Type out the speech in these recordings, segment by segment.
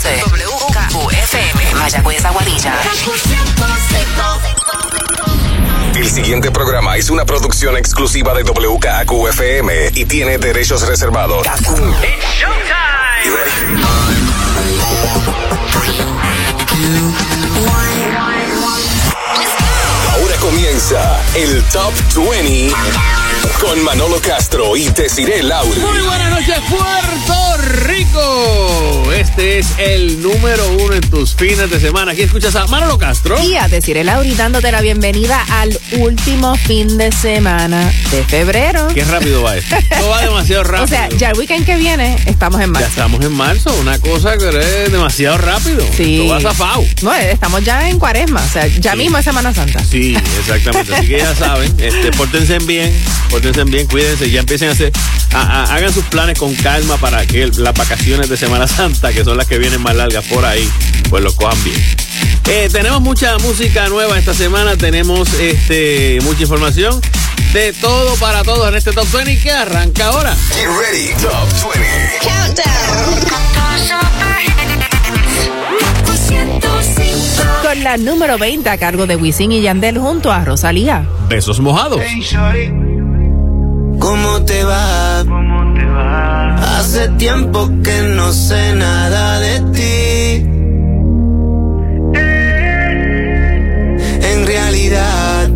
100.7 WKUFM Mayagüez Aguadilla. El siguiente programa es una producción exclusiva de WKQFM y tiene derechos reservados. You ready? Ahora comienza el Top 20 con Manolo Castro y Desiree Lauri. Muy buenas noches, Puerto Rico. Este es el número uno en tus fines de semana. Aquí escuchas a Manolo Castro. Y a decir Lauri dándote la bienvenida al último fin de semana de febrero. Qué rápido va esto. Va demasiado rápido. O sea, ya el weekend que viene estamos en Ya marzo. estamos en marzo, una cosa que es demasiado rápido. Sí. Esto va zafado. No, estamos ya en cuaresma, o sea, ya Sí. mismo es Semana Santa. Sí, exactamente. Así que ya saben, este, pórtense bien, pórtense bien, cuídense, ya empiecen a hacer, a- a- hagan sus planes con calma para que el- las vacaciones de Semana Santa, que son las que vienen más largas por ahí, pues lo cojan bien. Eh, tenemos mucha música nueva esta semana, tenemos este mucha información de todo para todos en este Top 20 que arranca ahora. Get ready, Top 20. Con la número 20 a cargo de Wisin y Yandel junto a Rosalía. Besos mojados. ¿Cómo te va? Hace tiempo que no sé nada de ti. En realidad,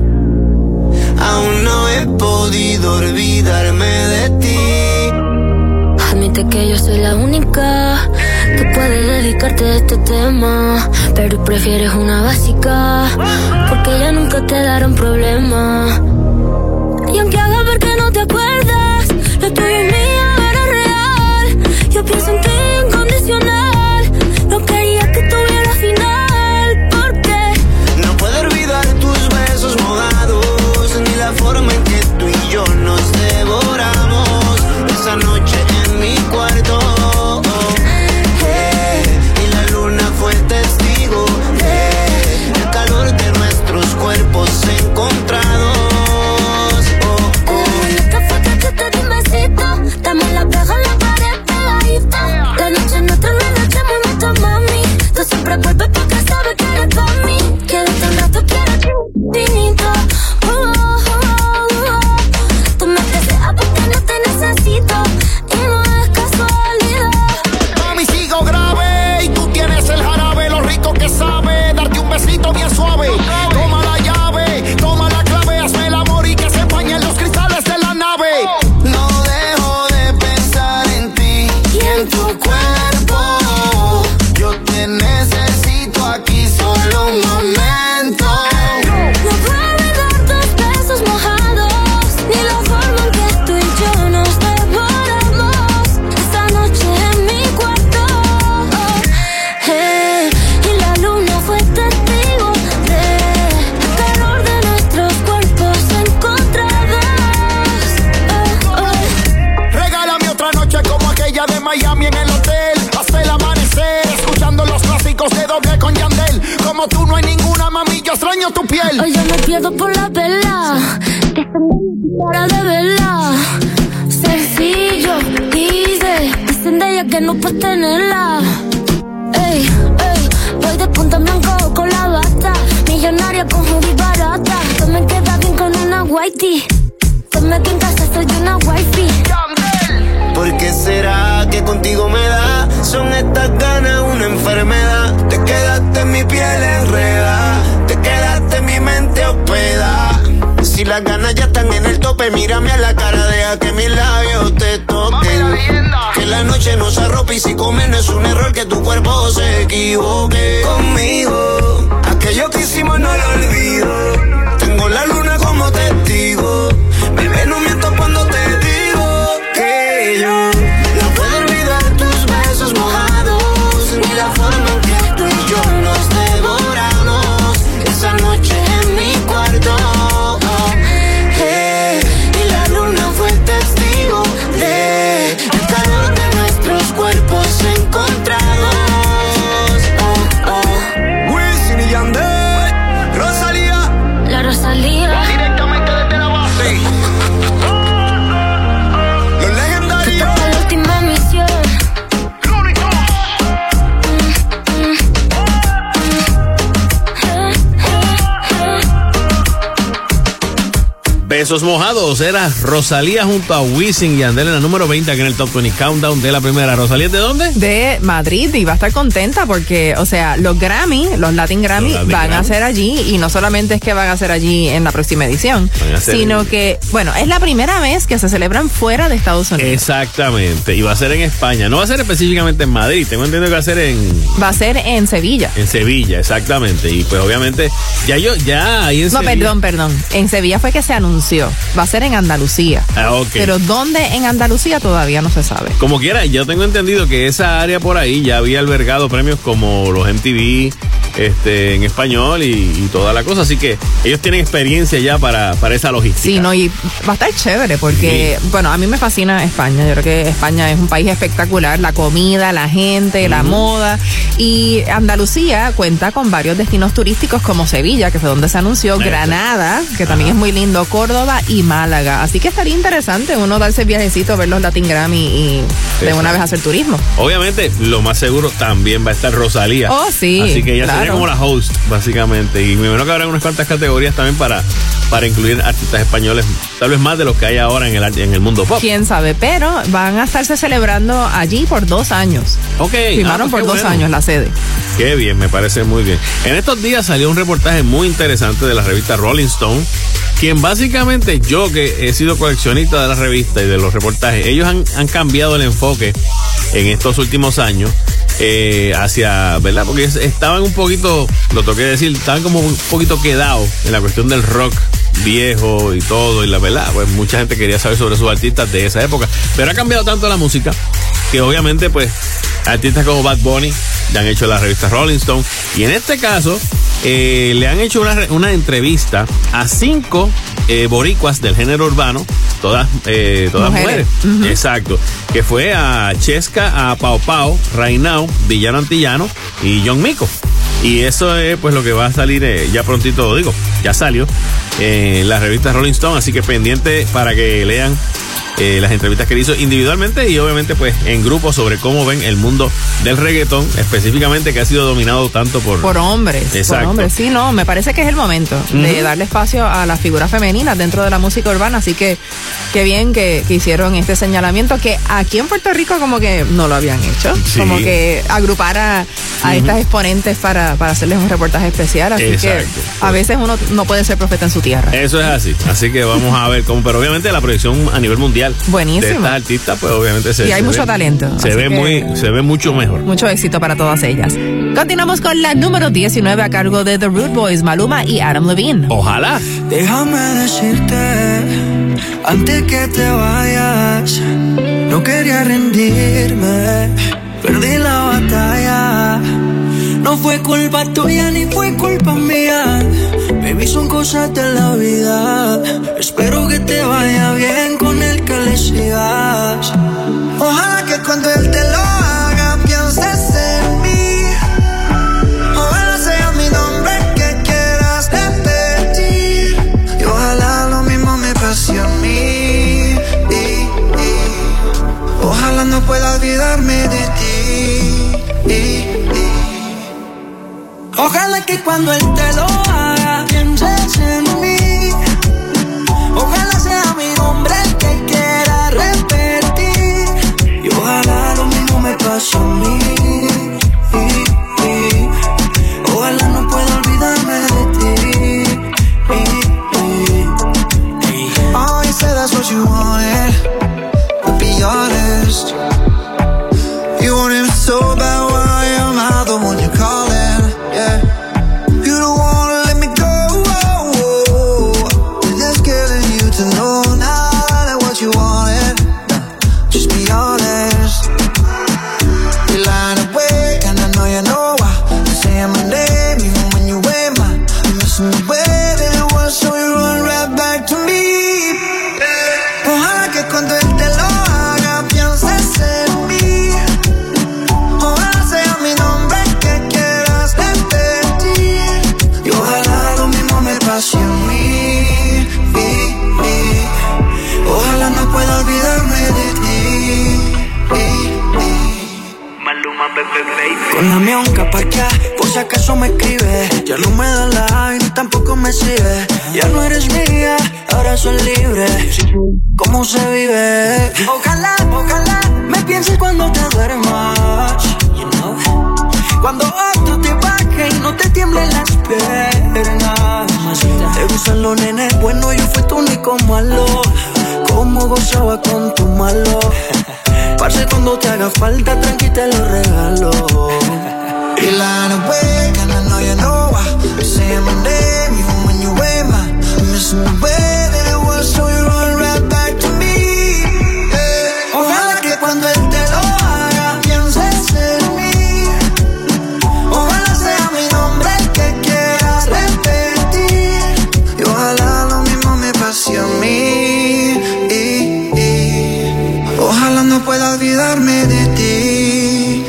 aún no he podido olvidarme de ti. Admite que yo soy la única que puede dedicarte a este tema. Pero prefieres una básica, porque ya nunca te darán problema. Y aunque haga ver que no te acuerdas, lo tuyo y mío. Yo pienso en ti incondicional. Para de verla. Sencillo, dice. Dicen de ella que no puedes tenerla. Ey, ey, voy de punta blanco con la bata. Millonaria con hoodie barata. Que me queda bien con una whitey. Dime que en casa soy una wifey. ¿Por qué será que contigo me da? Son estas ganas una enfermedad. Te quedaste en mi piel enredada. Te quedaste en mi mente hospedada. Si las ganas ya están en el tope, mírame a la cara, deja que mis labios te toquen. Que la noche nos arrope y si comer no es un error que tu cuerpo se equivoque. Conmigo, aquello que hicimos no lo olvido. Tengo la luna como testigo. Besos mojados era Rosalía junto a Wisin y Andel en la número 20 aquí en el Top 20 Countdown de la primera. ¿Rosalía de dónde? De Madrid y va a estar contenta porque, o sea, los Grammy, los Latin Grammy Los Latin van a ser allí y no solamente es que van a ser allí en la próxima edición, sino en- que, bueno, es la primera vez que se celebran fuera de Estados Unidos. Exactamente. Y va a ser en España. No va a ser específicamente en Madrid. Tengo entendido que va a ser en, Va a ser en Sevilla. en Sevilla, exactamente. Y pues obviamente, ya yo, ya ahí en No, Sevilla- perdón, perdón. En Sevilla fue que se anunció. Va a ser en Andalucía. Ah. Pero dónde en Andalucía todavía no se sabe. Como quiera, yo tengo entendido que esa área por ahí ya había albergado premios como los MTV este, en español y, y toda la cosa. Así que ellos tienen experiencia ya para, para esa logística. Sí, no, y va a estar chévere porque, bueno, a mí me fascina España. Yo creo que España es un país espectacular. La comida, la gente, la moda. Y Andalucía cuenta con varios destinos turísticos como Sevilla, que fue donde se anunció. Granada, que también es muy lindo, Córdoba y Málaga. Así que estaría interesante uno darse el viajecito, ver los Latin Grammy y de Exacto. una vez hacer turismo. Obviamente, lo más seguro también va a estar Rosalía. Oh, sí, Así que ella sería como la host, básicamente. Y me imagino que habrá unas cuantas categorías también para, para incluir artistas españoles, tal vez más de los que hay ahora en el, en el mundo pop. Quién sabe, pero van a estarse celebrando allí por dos años. Ok. Firmaron ah, pues por dos bueno. años la sede. Qué bien, me parece muy bien. En estos días salió un reportaje muy interesante de la revista Rolling Stone, quien básicamente yo que he sido coleccionista de la revista y de los reportajes, ellos han, han cambiado el enfoque en estos últimos años eh, hacia, ¿verdad? Porque es- estaban un poquito, lo toqué decir, estaban como un poquito quedados en la cuestión del rock viejo y todo y la verdad, pues mucha gente quería saber sobre sus artistas de esa época, pero ha cambiado tanto la música que obviamente pues artistas como Bad Bunny le han hecho la revista Rolling Stone. Y en este caso eh, le han hecho una, una entrevista a cinco eh, boricuas del género urbano, todas, eh, todas mujeres. Mujeres. Exacto. Que fue a Chesca, a Pau Pau, Rainao, Villano Antillano y John Mico. Y eso es pues lo que va a salir eh, ya prontito, digo, ya salió eh, en la revista Rolling Stone, así que pendiente para que lean eh, las entrevistas que hizo individualmente y obviamente pues en grupo sobre cómo ven el mundo del reggaetón, específicamente que ha sido dominado tanto por... Por hombres. Exacto. Por hombres. Sí, no, me parece que es el momento de darle espacio a las figuras femeninas dentro de la música urbana. Así que qué bien que, que hicieron este señalamiento que aquí en Puerto Rico como que no lo habían hecho. Sí. Como que agrupar a, a estas exponentes para, para hacerles un reportaje especial. Así Exacto. que a veces uno no puede ser profeta en su tierra. Eso es así, así que vamos a ver cómo, pero obviamente la proyección a nivel mundial Buenísimo. de estas artistas, pues obviamente se Y hay se mucho ve- talento, Se ve muy, se ve mucho mejor. Mucho éxito para todas ellas. Continuamos con la número 19 a cargo de The Root Boys, Maluma y Adam Levine. Ojalá. Déjame decirte, antes que te vayas, no quería rendirme, perdí la batalla. No fue culpa tuya ni fue culpa mía, baby, son cosas de la vida. Espero que te vaya bien con el que le sigas. Ojalá que cuando él te lo de ti. Ojalá que cuando él te lo haga pienses en mí. Ojalá sea mi nombre el que quiera repetir. Y ojalá lo mismo me pase a mí. Con la mionca pa' acá, por si acaso me escribe. Ya no me da like, tampoco me sigue. Ya no eres mía, ahora soy libre. ¿Cómo se vive? Ojalá, ojalá me pienses cuando te duermas. Cuando otro te baje y no te tiemblen las piernas. Te gustan los nenes, bueno, yo fui tu único malo. Cómo gozaba con tu malo. Parce, cuando te haga falta, tranqui te lo regalo. Y la no wake and I know you know why. Say my name even when you wear my Missing the Ojalá no pueda olvidarme de ti.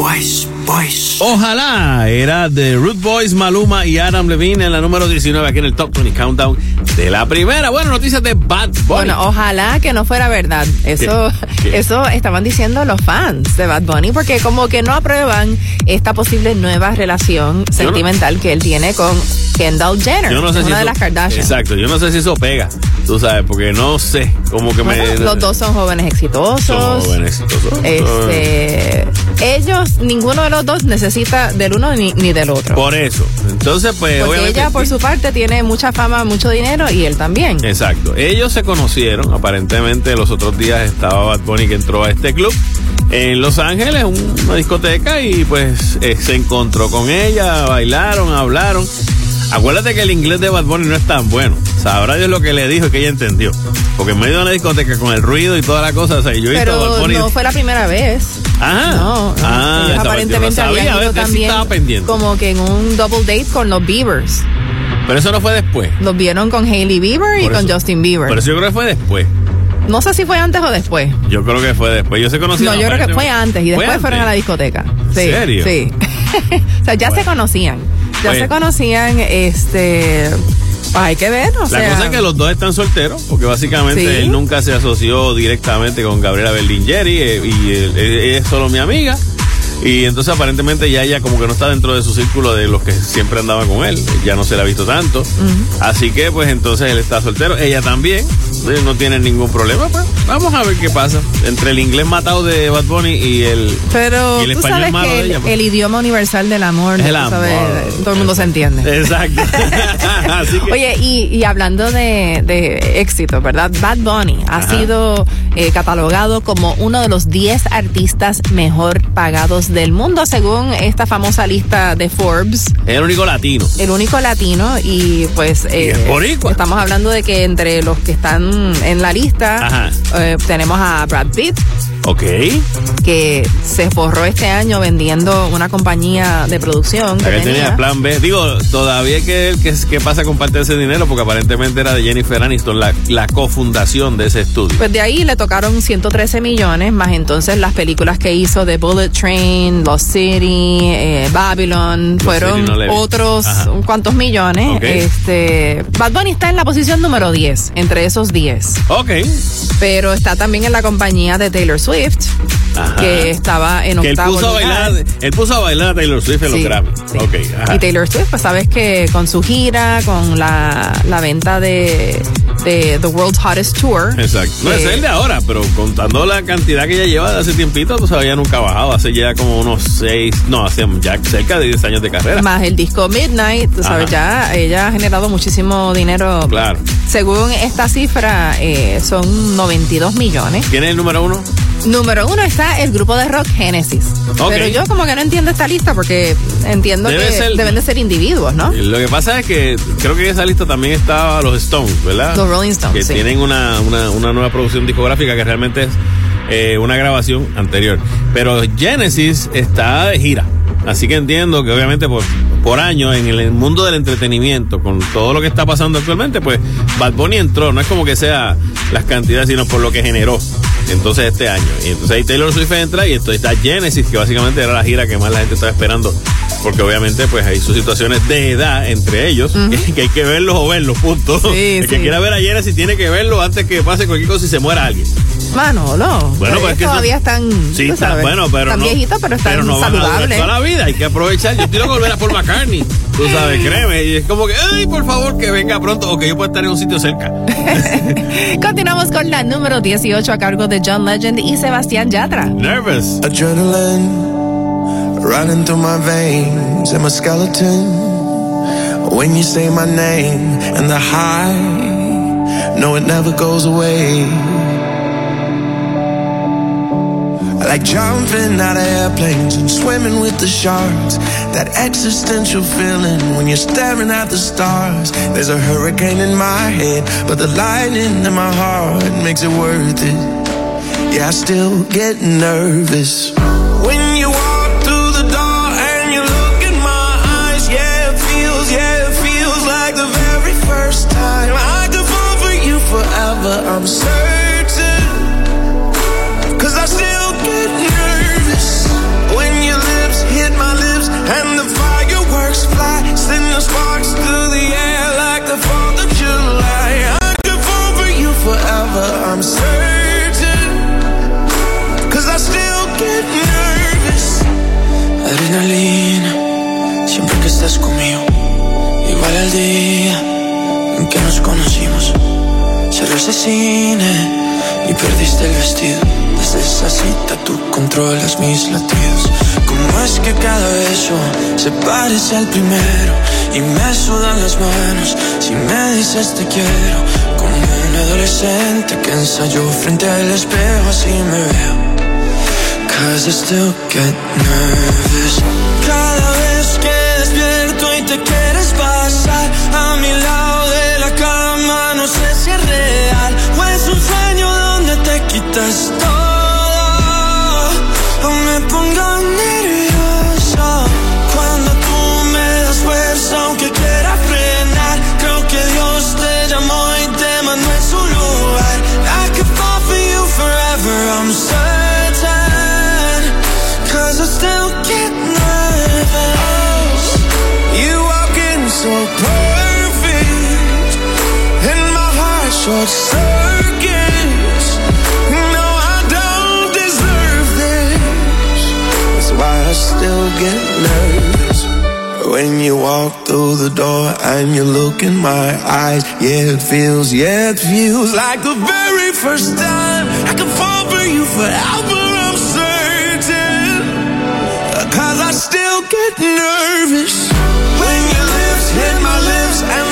Boys, Boys. Ojalá era de Root Boys, Maluma y Adam Levine en la número 19 aquí en el Top 20 Countdown de la primera. Bueno, noticias de Bad Bunny. Bueno, ojalá que no fuera verdad. Eso, ¿Qué? ¿Qué? eso estaban diciendo los fans de Bad Bunny, porque como que no aprueban esta posible nueva relación sentimental que él tiene con Kendall Jenner, yo no sé una si de eso- las Kardashian. Exacto, yo no sé si eso pega, tú sabes, porque no sé, como que Bueno, me... los dos son jóvenes exitosos. Son jóvenes exitosos. Este, ellos, ninguno de los dos necesita del uno ni, ni del otro. Por eso. Entonces, pues, porque ella, por su parte, tiene mucha fama, mucho dinero y él también. Exacto. Ellos se conocieron, aparentemente los otros días estaba Bad Bunny que entró a este club en Los Ángeles, una discoteca, y pues eh, se encontró con ella, bailaron, hablaron. Acuérdate que el inglés de Bad Bunny no es tan bueno. Sabrá Dios lo que le dijo y que ella entendió. Porque en medio de una discoteca con el ruido y toda la cosa, o sea, yo a Bad Pero Bunny. no fue la primera vez. Ajá. No. Ah, aparentemente yo no sabía, habían a ido ver, sí también estaba pendiente. como que en un double date con los Beavers. Pero eso no fue después. Los vieron con Hailey Bieber y Por con eso- Justin Bieber. Pero eso yo creo que fue después. No sé si fue antes o después. Yo creo que fue después. Yo se No, conocieron. yo creo que fue antes y ¿Fue después fueron a la discoteca. ¿En Sí, serio? Sí. o sea, ya se conocían. Ya Bueno. se conocían, este. Hay que ver, o La sea. cosa es que los dos están solteros, porque básicamente Sí. él nunca se asoció directamente con Gabriela Berlingeri eh, y él- él- ella es solo mi amiga. Y entonces aparentemente ya ella como que no está dentro de su círculo de los que siempre andaban con él, ya no se la ha visto tanto. Así que pues entonces él está soltero, ella también, no tienen ningún problema, pues vamos a ver qué pasa. Entre el inglés matado de Bad Bunny y el, Pero y el tú español sabes malo que de el, ella. pues. el idioma universal del amor, Es el sabes, amor. todo el mundo se entiende. Exacto. Así que, Oye, y, y hablando de, de éxito, ¿verdad? Bad Bunny ha sido eh, catalogado como uno de los 10 artistas mejor pagados del mundo, según esta famosa lista de Forbes. es el único latino. El único latino y pues eh, es boricua. estamos hablando de que entre los que están en la lista eh, tenemos a Brad Pitt, Ok. que se forró este año vendiendo una compañía de producción que tenía tenía. plan B. Digo, todavía que qué, qué pasa con parte de ese dinero, porque aparentemente era de Jennifer Aniston, la, la cofundación de ese estudio. Pues de ahí le tocaron 113 millones, más entonces las películas que hizo de Bullet Train, Lost City, eh, Babylon, fueron City no otros cuantos millones. Este, Bad Bunny está en la posición número 10, entre esos 10. Ok. Pero está también en la compañía de Taylor Swift, Ajá. que estaba en Que él octavo puso, a bailar, él puso a bailar a Taylor Swift en Sí, los Grammy. sí. Ok, ajá. Y Taylor Swift, pues sabes que con su gira, con la, la venta de, de The World's Hottest Tour. Exacto. No es eh, el de ahora, pero contando la cantidad que ella lleva de hace tiempito, pues había nunca ha bajado. Hace ya como unos seis, no, hace ya cerca de 10 años de carrera. Más el disco Midnight, tú sabes, ya ella ha generado muchísimo dinero. Claro. Según esta cifra, eh, son 92 millones. ¿Quién es el número uno? Número uno está el grupo de rock Genesis. Pero yo como que no entiendo esta lista porque entiendo Debe que ser- deben de ser individuos, ¿no? Lo que pasa es que creo que en esa lista también estaba los Stones, ¿verdad? Los Rolling Stones, Que sí. tienen una, una, una nueva producción discográfica que realmente es eh, una grabación anterior. Pero Genesis está de gira. Así que entiendo que obviamente por, por año en el mundo del entretenimiento, con todo lo que está pasando actualmente, pues Bad Bunny entró. No es como que sea las cantidades, sino por lo que generó. Entonces este año. Y entonces ahí Taylor Swift entra y entonces está Genesis, que básicamente era la gira que más la gente estaba esperando. Porque obviamente pues hay sus situaciones de edad entre ellos, que, que hay que verlos o verlos, punto. Sí, el que quiera ver a Genesis tiene que verlo antes que pase cualquier cosa y se muera alguien. Manolo. Bueno, pues es que todavía eso- están. Sí, está sabes, bueno, pero están no. viejitos, pero están pero no van a durar saludables. toda la vida, hay que aprovechar. Yo quiero volver a Paul McCartney. Tú sabes, créeme. Y es como que, ay, por favor, que venga pronto o que yo pueda estar en un sitio cerca. Continuamos con la número 18 a cargo de John Legend y Sebastián Yatra. Nervous. Adrenaline running through my veins and my skeleton. When you say my name and the high, no, it never goes away. Like jumping out of airplanes and swimming with the sharks. That existential feeling when you're staring at the stars. There's a hurricane in my head, but the lightning in my heart makes it worth it. Yeah, I still get nervous. When you walk through the door and you look in my eyes, yeah, it feels, yeah, it feels like the very first time. I could fall for you forever, I'm certain. I'm certain. Cause I still get nervous. Adrenalina, siempre que estás conmigo. Igual al día en que nos conocimos. Cerró ese cine y perdiste el vestido. Desde esa cita tú controlas mis latidos. Como es que cada beso se parece al primero y me sudan las manos si me dices te quiero. Adolescente que ensayó frente al espejo así me veo. Cause I still get nervous. Cada vez que despierto y te quieres pasar a mi lado de la cama, no sé si es real o es un sueño donde te quitas todo. O me pongo yeah, it feels, yeah, it feels like the very first time. I can fall for you forever, I'm I still get nervous. When your lips hit my lips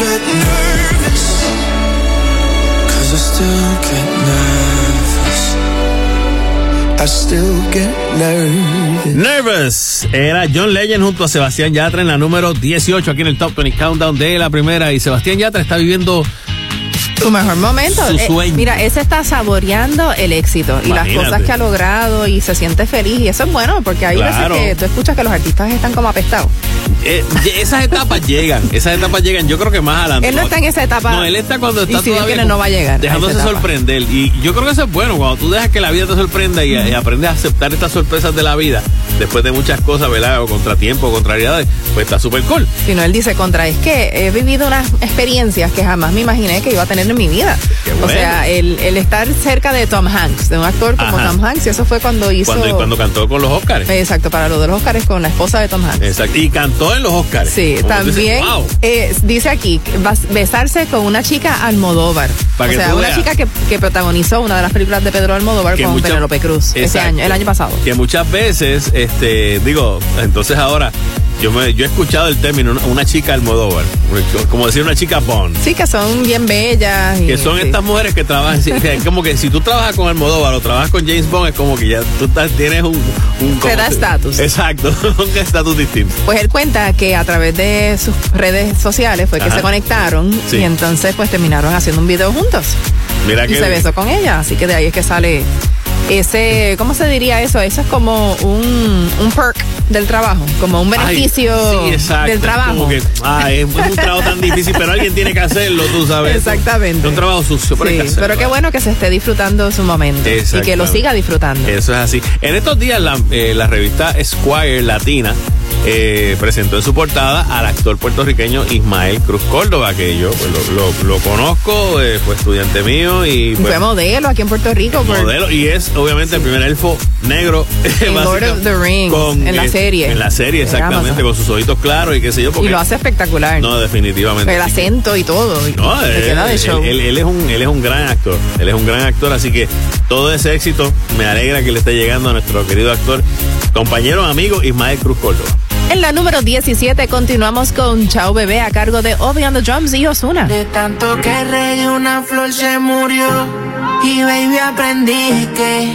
nervous. I still get. I still get. Nervous. Era John Legend junto a Sebastián Yatra en la número 18 aquí en el Top 20 Countdown de la primera. Y Sebastián Yatra está viviendo Tu mejor momento. Su Eh, sueño. mira, ese está saboreando el éxito y las cosas que ha logrado y se siente feliz. Y eso es bueno porque hay Claro. veces que tú escuchas que los artistas están como apestados. Eh, esas etapas llegan, esas etapas llegan. Yo creo que más adelante. Él no está en esa etapa. No, él está cuando está Y si todavía quiere, no va a llegar a dejándose etapa. sorprender. Y yo creo que eso es bueno cuando tú dejas que la vida te sorprenda y, y aprendes a aceptar estas sorpresas de la vida después de muchas cosas, ¿verdad? O contratiempos, contrariedades, pues está súper cool. Si no, él dice contra, es que he vivido unas experiencias que jamás me imaginé que iba a tener en mi vida. Qué O bueno. sea, el, el estar cerca de Tom Hanks, de un actor como Ajá. Tom Hanks, y eso fue cuando hizo... Cuando, cuando cantó con los Oscars. Exacto, para lo de los Oscars con la esposa de Tom Hanks. Exacto. Y cantó en los Oscars. Sí, también wow. eh, dice aquí, besarse con una chica Almodóvar. Para o sea, una veas. chica que, que protagonizó una de las películas de Pedro Almodóvar que con muchas- Penélope Cruz ese año, el año pasado. Que muchas veces, este, digo, entonces ahora, yo me, yo he escuchado el término, una, una chica Almodóvar, como decir una chica Bond. Sí, que son bien bellas. y- Que son sí. estas mujeres que trabajan, como que si tú trabajas con Almodóvar o trabajas con James Bond, es como que ya tú estás- tienes un... un Te da estatus. Exacto, un estatus distinto. Pues él cuenta que a través de sus redes sociales fue que Ajá. se conectaron Sí. y entonces pues terminaron haciendo un video juntos. Mira Y que... se besó con ella, así que de ahí es que sale ese, ¿cómo se diría eso? Eso es como un, un perk del trabajo, como un beneficio Ay, sí, exacto. del trabajo. Como que, ay, es un trabajo tan difícil, pero alguien tiene que hacerlo, tú sabes. Exactamente. Es un trabajo sucio, pero hay que Sí, hacerlo. pero qué bueno que se esté disfrutando su momento y que lo siga disfrutando. Eso es así. En estos días la, eh, la revista Esquire Latina eh, presentó en su portada al actor puertorriqueño Ismael Cruz Córdoba, que yo pues, lo, lo- lo conozco, eh, fue estudiante mío y pues, Fue modelo aquí en Puerto Rico. por- modelo y es obviamente el primer elfo negro En Lord of the Rings, en la eh, serie. en la serie exactamente con sus ojitos claros y qué sé yo y lo hace espectacular. no definitivamente el acento y todo. y no, él, queda de show. él- él es un, él es un gran actor. Él es un gran actor, así que todo ese éxito me alegra que le esté llegando a nuestro querido actor, compañero, amigo Ismael Cruz Córdoba. En la número 17 continuamos con Chao Bebé a cargo de Obi on the Drums y Osuna. De tanto que regué una flor se murió y baby aprendí que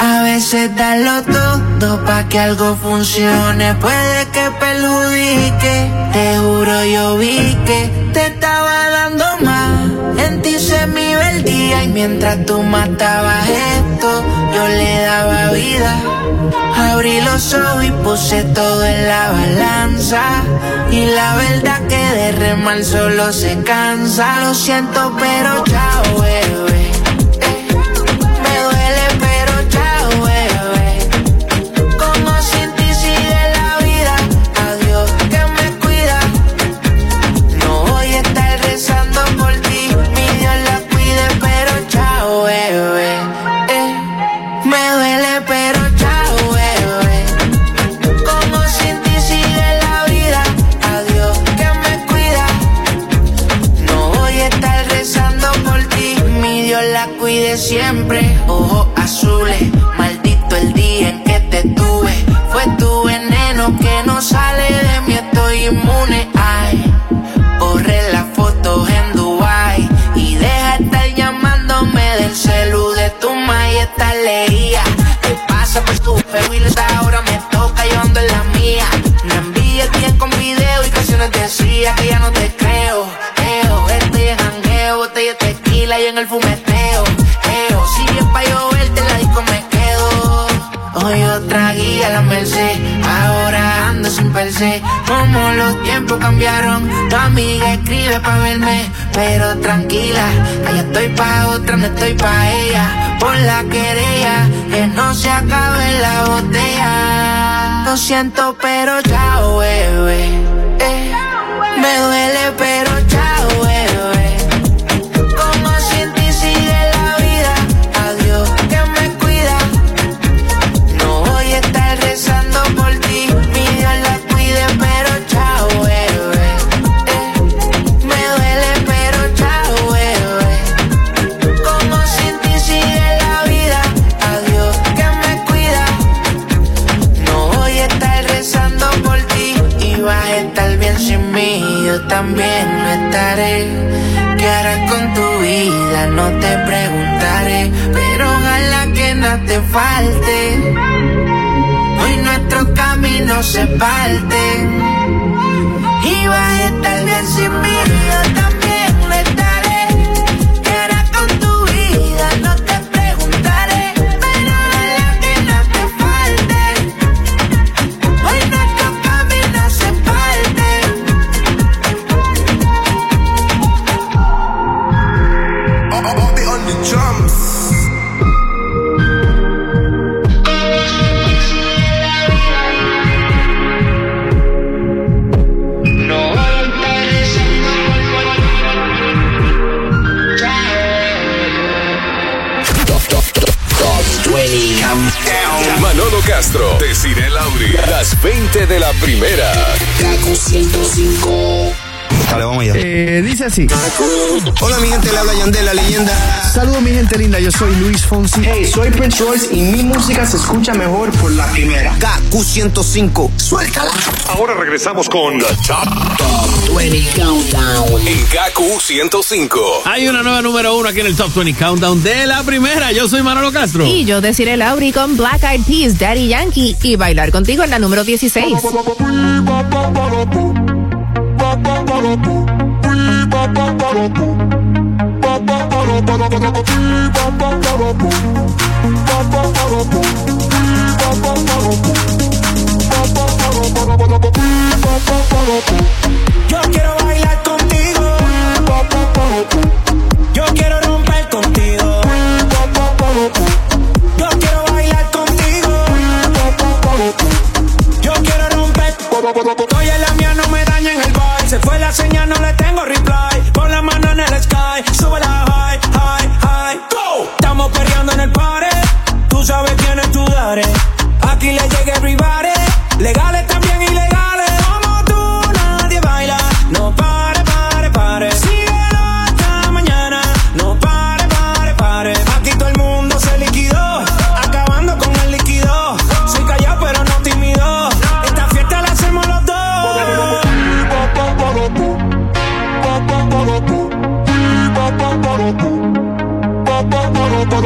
a veces darlo todo pa' que algo funcione puede que perjudique. Te juro yo vi que te estaba dando más. Se me y mientras tú matabas esto yo le daba vida. Abrí los ojos y puse todo en la balanza. Y la verdad que de remar solo se cansa. Lo siento, pero chao, bebé. Inmune. Cambiaron, tu amiga escribe pa' verme, pero tranquila, allá estoy pa' otra, no estoy pa' ella. Por la querella, que no se acabe la botella. Lo siento, pero chao, bebé. Eh, me duele, pero te falte. Hoy nuestros caminos se parten Y vas a estar bien sin mí Castro, Desiree Lauri, las 20 de la primera. Dale, vamos allá. Eh, dice así. Hola mi gente, le habla Yandel, la leyenda. Saludos mi gente linda, yo soy Luis Fonsi. Hey, soy Prince Royce y mi música se escucha mejor por la primera. KQ 105. Suéltala. Ahora regresamos con The Top, 20 Countdown. en KQ 105. Hay una nueva número uno aquí en el Top 20 Countdown de la primera. Yo soy Manolo Castro. Y yo deciré Lauri con Black Eyed Peas, Daddy Yankee y bailar contigo en la número 16. Yo quiero bailar contigo. Yo quiero romper contigo. Yo quiero bailar contigo. Yo quiero romper. Estoy en la la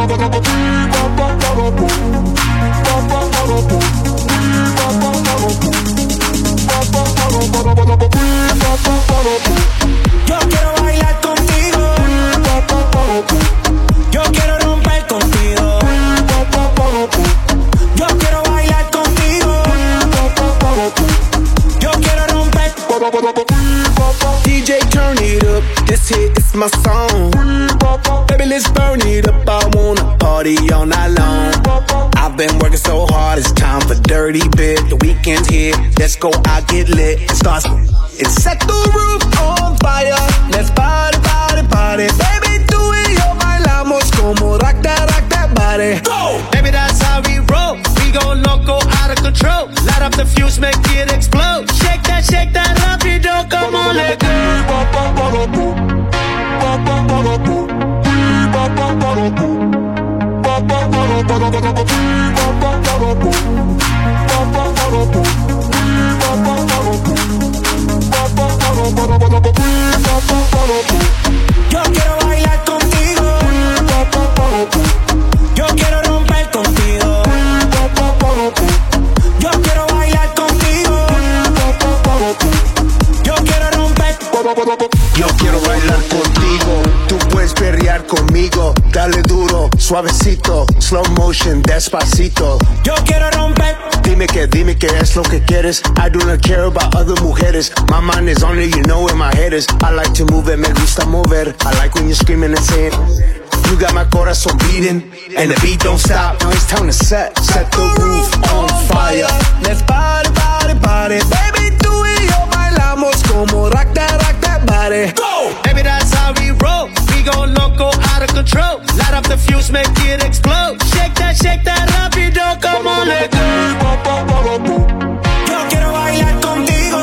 Yo quiero bailar contigo. DJ, turn it up. This hit is my song. Baby, let's burn it up. I wanna party all night long. I've been working so hard, it's time for dirty bit. The weekend's here, let's go out, get lit. It starts. It's set the roof on fire. Let's party, party, party. Baby, tú y yo bailamos como rock that, rock that body. Go! Baby, that's how we roll. Go loco, out of control. Light up the fuse, make it explode. Shake that, shake that on, let go. Yo quiero bailar contigo. Yo quiero romper contigo. Yo quiero bailar contigo, tú puedes perrear conmigo, dale duro, suavecito, slow motion, despacito. Yo quiero romper. Dime que, dime que es lo que quieres. I do not care about other mujeres. My mind is on it, you know where my head is. I like to move it, me gusta mover. I like when you're screaming and saying. You got my corazón beating, and the beat don't stop. Now it's time to set, set the roof on fire. Let's party, party, party. Baby, tú y yo bailamos como rock that, body. Go! Baby, that's how we roll. We go loco, out of control. Light up the fuse, make it explode. Shake that, shake that rapido, come on, let go. Yo quiero bailar contigo.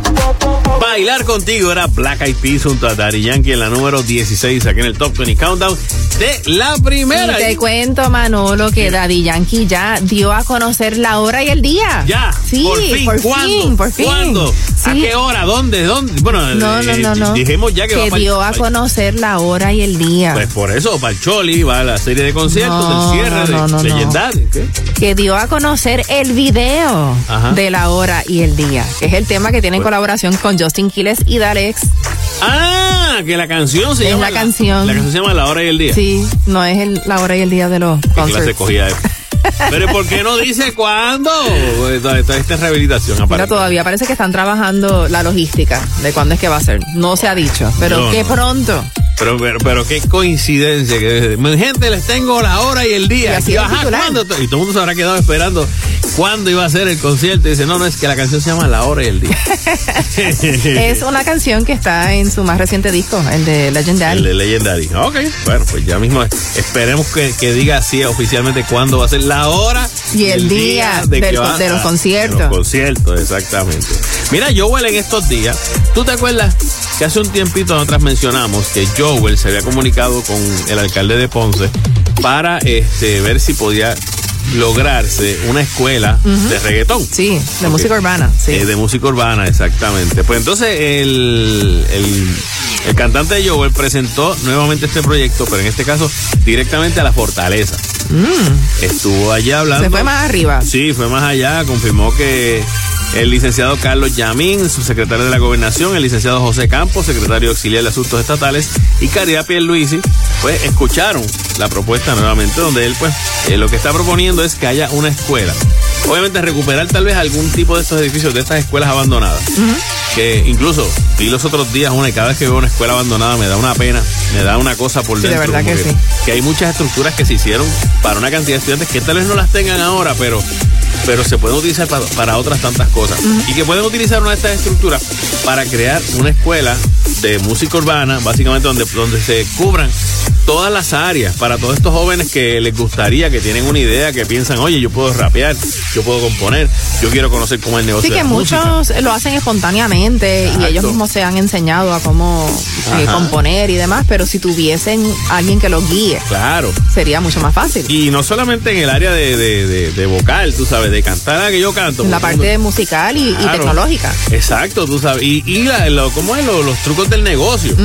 Bailar contigo era Black Eyed Peas junto a Daddy Yankee en la número 16 aquí en el Top 20 Countdown de la primera. Y te cuento, Manolo, que Daddy Yankee ya dio a conocer la hora y el día. Ya, Sí, por fin, por ¿cuándo? fin, por fin. ¿Cuándo? ¿A qué hora? ¿Dónde? ¿Dónde? Bueno, No, no, eh, no, no. dijimos ya que, va para el- dio a conocer la hora y el día. Pues por eso, para el Choli, va a la serie de conciertos No, del cierre no, no, de. Legendario. ¿qué? que dio a conocer el video Ajá. de la hora y el día, que es el tema que tiene en Pues- colaboración con Justin Quiles y Dalex. Ah, que la canción se Es llama. la canción. La canción se llama La Hora y el Día. Sí, no es el- la hora y el día de los ¿Qué clase cogía? Pero ¿por qué no dice cuándo? Esta, esta- esta es rehabilitación, Mira, aparte. todavía parece que están trabajando la logística de cuándo es que va a ser. No se ha dicho, pero No, que no. pronto. Pero, pero, pero qué coincidencia. Que, gente, les tengo la hora y el día. Y así Y, es ajá, y todo el mundo se habrá quedado esperando cuándo iba a ser el concierto. Y dice, no, no, es que la canción se llama La hora y el día. Es una canción que está en su más reciente disco, el de El Legendary. de Legendary. Ok, bueno, pues ya mismo esperemos que, que diga así oficialmente cuándo va a ser la hora Y el día que del- va de los conciertos. de los conciertos, exactamente. Mira, Joel en estos días, ¿tú te acuerdas que hace un tiempito nosotras mencionamos que Joel se había comunicado con el alcalde de Ponce para este, ver si podía lograrse una escuela de reggaetón. Sí, de música urbana. Sí. Eh, de música urbana, exactamente. Pues entonces el, el, el cantante de Joel presentó nuevamente este proyecto, pero en este caso directamente a la Fortaleza. Estuvo allá hablando. Mm. Se fue más arriba. Sí, fue más allá. Confirmó que el licenciado Carlos Yamín, su secretario de la Gobernación, el licenciado José Campos, secretario auxiliar de Asuntos Estatales, y Caridad Pierluisi, pues escucharon la propuesta nuevamente, donde él, pues, eh, lo que está proponiendo es que haya una escuela. Obviamente recuperar tal vez algún tipo de estos edificios, de estas escuelas abandonadas. Que incluso vi los otros días una y cada vez que veo una escuela abandonada me da una pena, me da una cosa por Sí, de dentro. verdad como que sí. que hay muchas estructuras que se hicieron para una cantidad de estudiantes que tal vez no las tengan ahora, pero, pero se pueden utilizar para, para otras tantas cosas. Y que pueden utilizar una de estas estructuras para crear una escuela de música urbana, básicamente donde, donde se cubran todas las áreas para todos estos jóvenes que les gustaría, que tienen una idea, que piensan, oye, yo puedo rapear, yo puedo componer, yo quiero conocer cómo es el negocio Sí, de que música. muchos lo hacen espontáneamente y ellos mismos se han enseñado a cómo eh, componer y demás, pero si tuviesen alguien que los guíe, Claro. sería mucho más fácil. Y no solamente en el área de, de- de vocal, tú sabes, de cantar a que yo canto. la parte musical y, tecnológica. Exacto, tú sabes. Y, y la- lo- ¿cómo es? Lo- los trucos del negocio.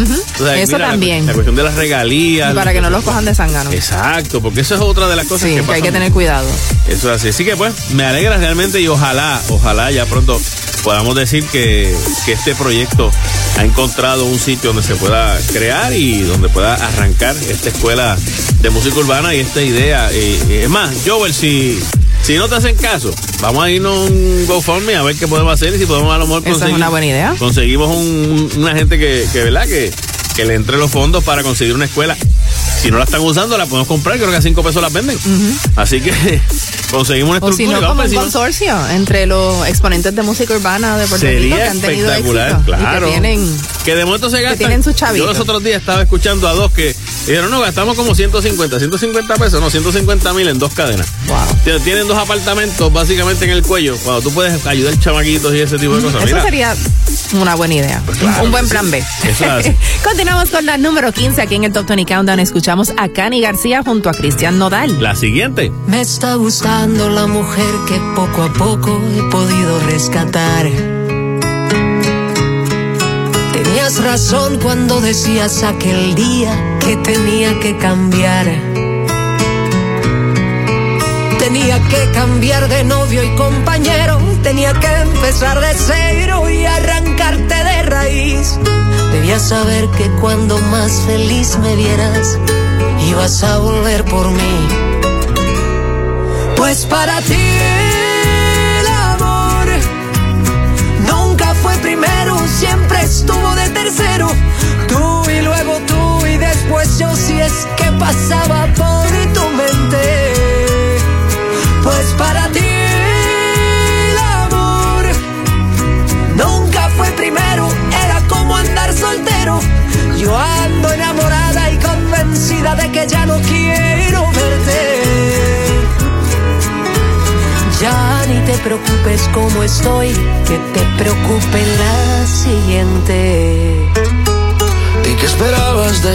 Eso también. La, cuestión de las regalías. Y para que no los cojan de sangano. Exacto, porque eso es otra de las cosas Sí, que que hay pasan. que tener cuidado. Eso es así. Así que pues, me alegra realmente y ojalá, ojalá ya pronto podamos decir que, que este proyecto ha encontrado un sitio donde se pueda crear y donde pueda arrancar esta escuela de música urbana y esta idea. Eh, es más, Joel, si, si no te hacen caso, vamos a irnos a un GoFundMe a ver qué podemos hacer y si podemos a lo mejor Esa es conseguir- una buena idea. Conseguimos un- una gente que, que, ¿verdad? Que, que le entre los fondos para conseguir una escuela. Si no la están usando, la podemos comprar, creo que a cinco pesos la venden. Así que conseguimos una O si estructura. no, como un consorcio entre los exponentes de música urbana de Puerto Rico que Sería han tenido espectacular, éxito claro. y que tienen Que de momento se gastan. tienen sus chavitos. Yo los otros días estaba escuchando a dos que dijeron, no, gastamos como 150, 150 pesos, no, 150 mil en dos cadenas. Tienen- Tienen dos apartamentos básicamente en el cuello, cuando tú puedes ayudar chamaquitos y ese tipo de cosas. Eso Mira, sería una buena idea. claro un buen plan B. Eso es así. Continuamos con la número 15 aquí en el Top 20 Countdown. Escuchamos a Cani García junto a Cristian Nodal. La siguiente. Me está gustando la mujer que poco a poco he podido rescatar. Tenías razón cuando decías aquel día que tenía que cambiar. Tenía que cambiar de novio y compañero, tenía que empezar de cero y arrancarte de raíz. Debías saber que cuando más feliz me vieras, ibas a volver por mí. Pues para ti el amor nunca fue primero, siempre estuvo de tercero. Tú y luego tú y después yo si es que pasaba por tu mente.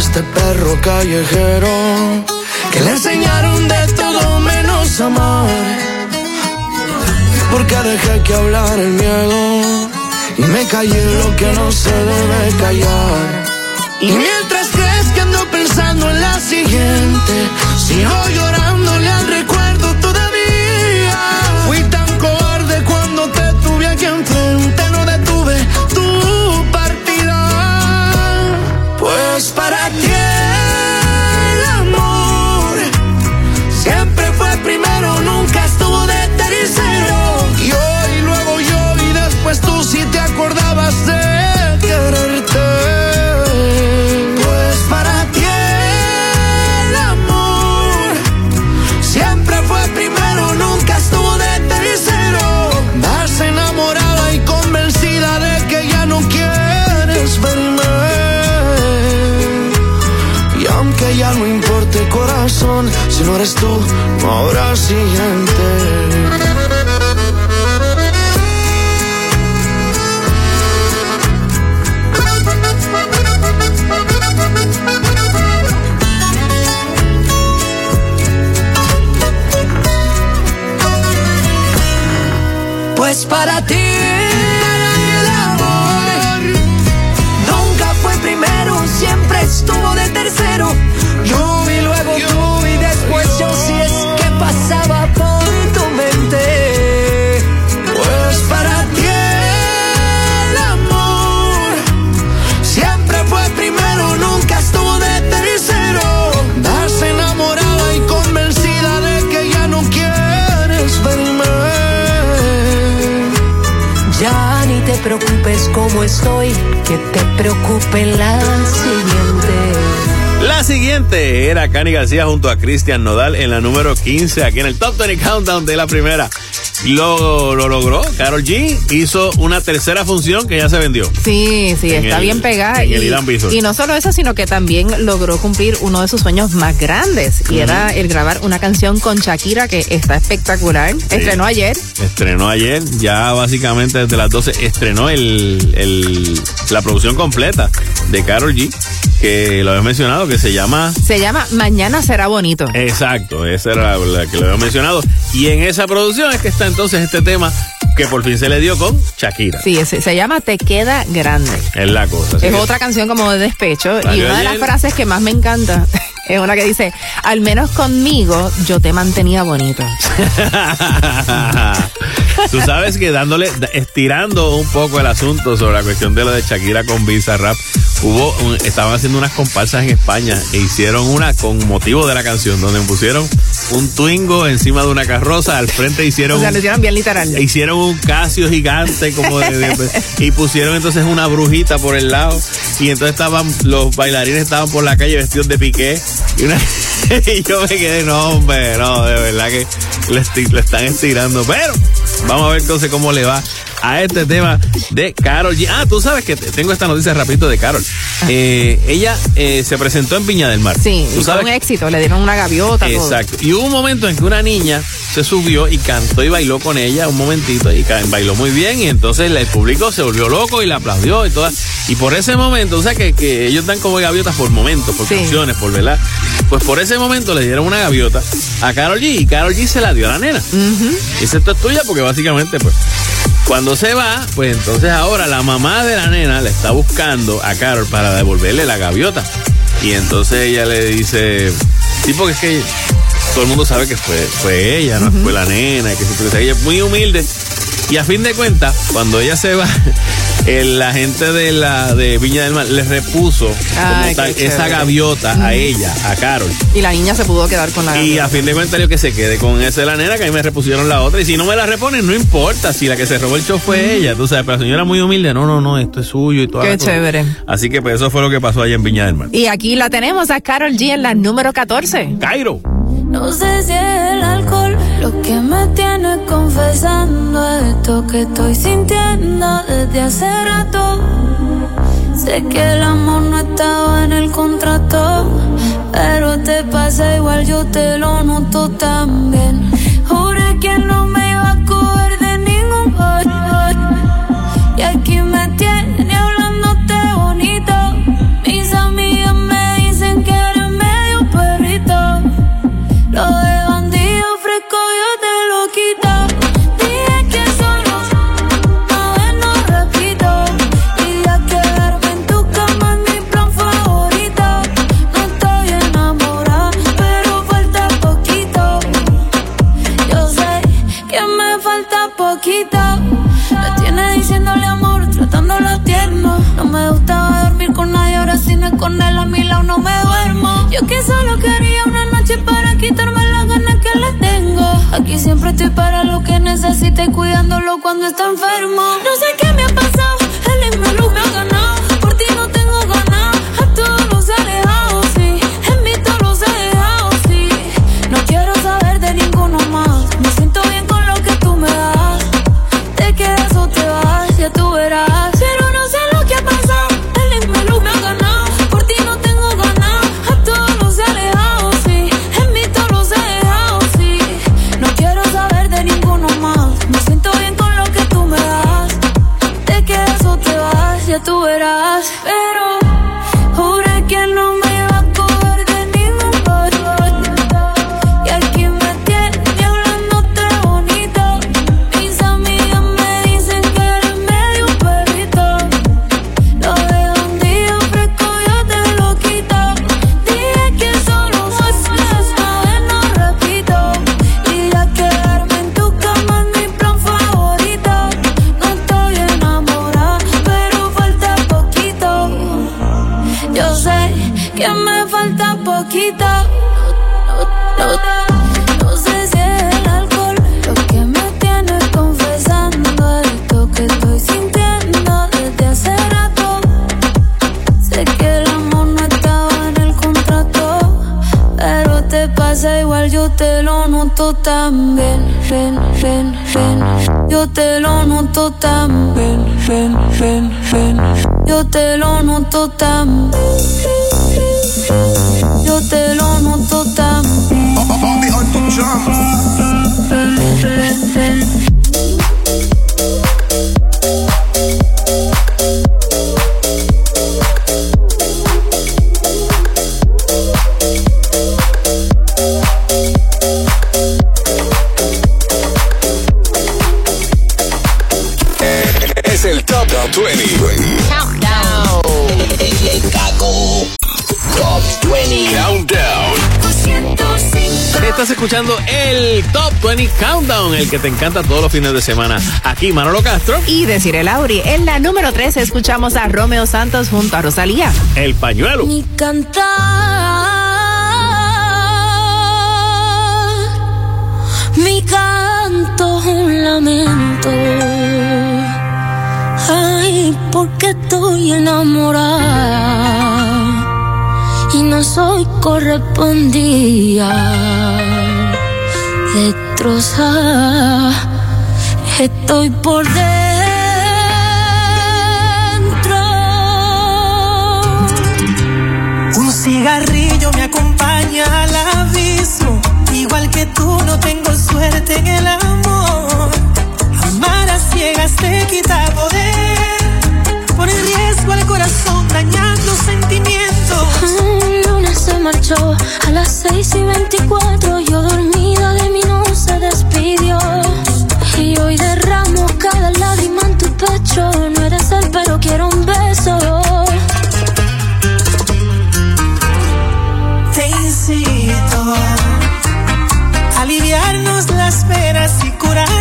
Este perro callejero? Que le enseñaron de todo menos amar. Porque dejé que hablar el miedo y me callé lo que no se debe callar. Y mientras crees que ando pensando en la siguiente, sigo llorándole eres tú, no habrá siguiente. Pues para ti como estoy, que te preocupe la siguiente. La siguiente era Cani García junto a Cristian Nodal en la número 15, aquí en el Top 20 Countdown de la primera. Lo, lo logró. Carol G hizo una tercera función que ya se vendió. Sí, sí, está el- bien pegada. en y, el Irán y no solo eso, sino que también logró cumplir uno de sus sueños más grandes. Y era el grabar una canción con Shakira que está espectacular. Estrenó ayer. Estrenó ayer, ya básicamente desde las 12 estrenó el, el- la producción completa de Carol G, que lo había mencionado, que se llama Se llama Mañana será bonito. Exacto, esa era la, la que lo había mencionado. Y en esa producción es que está entonces este tema que por fin se le dio con Shakira. Sí, se, se llama Te queda grande. Es la cosa. Es que- otra canción como de despecho. Y una de las frases que más me encanta es una que dice, al menos conmigo yo te mantenía bonito. Tú sabes que dándole, estirando un poco el asunto sobre la cuestión de lo de Shakira con Visa Rap, hubo, un- estaban haciendo unas comparsas en España e hicieron una con motivo de la canción, donde pusieron un Twingo encima de una carroza, al frente hicieron O sea, lo hicieron bien literal. Hicieron un casio gigante como de, de- y pusieron entonces una brujita por el lado y entonces estaban los bailarines estaban por la calle vestidos de piqué y, una- y yo me quedé no hombre no de verdad que le, esti- le están estirando pero vamos a ver entonces cómo le va a este tema de Carol G. Ah, tú sabes que te- tengo esta noticia rapidito de Carol. Eh, ella eh, se presentó en Viña del Mar. Sí, ¿Tú y fue un éxito, le dieron una gaviota. todo. Exacto. Y hubo un momento en que una niña se subió y cantó y bailó con ella un momentito y bailó muy bien y entonces el público se volvió loco y la aplaudió y todas. Y por ese momento, o sea que, que ellos dan como gaviotas por momentos, por Sí. canciones, por verdad. Pues por ese momento le dieron una gaviota a Carol G y Carol G se la dio a la nena. Dice, esto es tuya porque básicamente pues cuando se va, pues entonces ahora la mamá de la nena le está buscando a Carol para devolverle la gaviota. Y entonces ella le dice, sí, porque es que todo el mundo sabe que fue, fue ella, no fue la nena, que se- que ella es muy humilde. Y a fin de cuentas, cuando ella se va, el, la gente de la de Viña del Mar le repuso Ay, tal esa gaviota a ella, a Carol. Y la niña se pudo quedar con la Y gaviota. a fin de cuentas, yo que se quede con esa de la nena, que a mí me repusieron la otra. Y si no me la reponen, no importa. Si la que se robó el show fue ella, tú sabes. Pero la señora muy humilde, no, no, no, esto es suyo y todo. Qué chévere. Así que pues eso fue lo que pasó allá en Viña del Mar. Y aquí la tenemos a Carol G en la número 14. Cairo. No sé si es el alcohol lo que me tiene confesando esto que estoy sintiendo desde hace rato. Sé que el amor no estaba en el contrato, pero te pasa igual, yo te lo noto también. Juré que no me iba a coger de ningún gol. Y aquí me tiene gustaba dormir con nadie, ahora si no con él a mi lado no me duermo. Yo que solo quería una noche para quitarme las ganas que le tengo. Aquí siempre estoy para lo que necesite, cuidándolo cuando está enfermo. No sé qué me ha pasado, noto también. Ven, ven, ven. Yo te lo noto también. Ven, ven, ven. Yo te lo noto también. Yo te lo noto también. Ven, Estás escuchando el Top 20 Countdown, el que te encanta todos los fines de semana. Aquí Manolo Castro. Y decir el Lauri. En la número 3 escuchamos a Romeo Santos junto a Rosalía. El pañuelo. Mi cantar, mi canto es un lamento. Ay, porque estoy enamorada no soy correspondida. Destrozada, estoy por dentro. Un cigarrillo me acompaña al abismo. Igual que tú, no tengo suerte en el amor. Amar a ciegas te quita poder. Pone en riesgo al corazón, marchó a las 6 y 24. Yo dormida de mí no se despidió. Y hoy derramo cada lágrima en tu pecho. No eres él, pero quiero un beso. Te incito a aliviarnos las penas y curarnos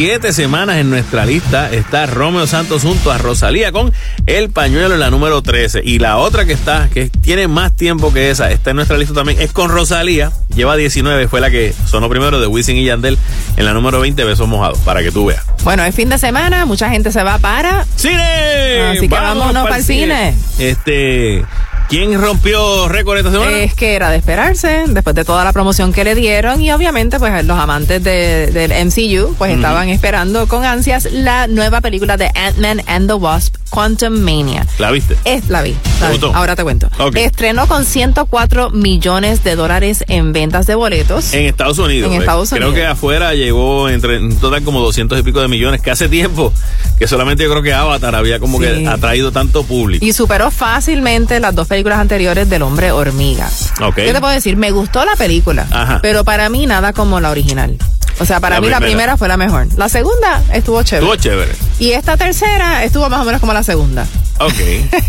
17 semanas en nuestra lista está Romeo Santos junto a Rosalía con El Pañuelo en la número 13. Y la otra que está, que tiene más tiempo que esa, está en nuestra lista también, es con Rosalía. Lleva 19, fue la que sonó primero de Wisin y Yandel en la número 20, Besos Mojados, para que tú veas. Bueno, es fin de semana, mucha gente se va para ¡Cine! Así que vámonos para el cine. Este, ¿quién rompió récord esta semana? Es que era de esperarse, después de toda la promoción que le dieron y obviamente pues los amantes de- del MCU pues estaban esperando con ansias la nueva película de Ant-Man and the Wasp, Quantum Mania. ¿La viste? Es, la vi. la ¿Te vi. gustó? Ahora te cuento. Estrenó con 104 millones de dólares en ventas de boletos. En Estados Unidos. En eh. Estados Creo Unidos. que afuera llegó entre en total como 200 y pico de millones, que hace tiempo que solamente yo creo que Avatar había como Sí. que atraído tanto público. Y superó fácilmente las dos películas anteriores del hombre hormiga. Ok. ¿Qué te puedo decir? Me gustó la película, Ajá. pero para mí nada como la original. O sea, para La mí la primera fue la mejor. La segunda estuvo chévere. Estuvo chévere. Y esta tercera estuvo más o menos como la segunda. Ok.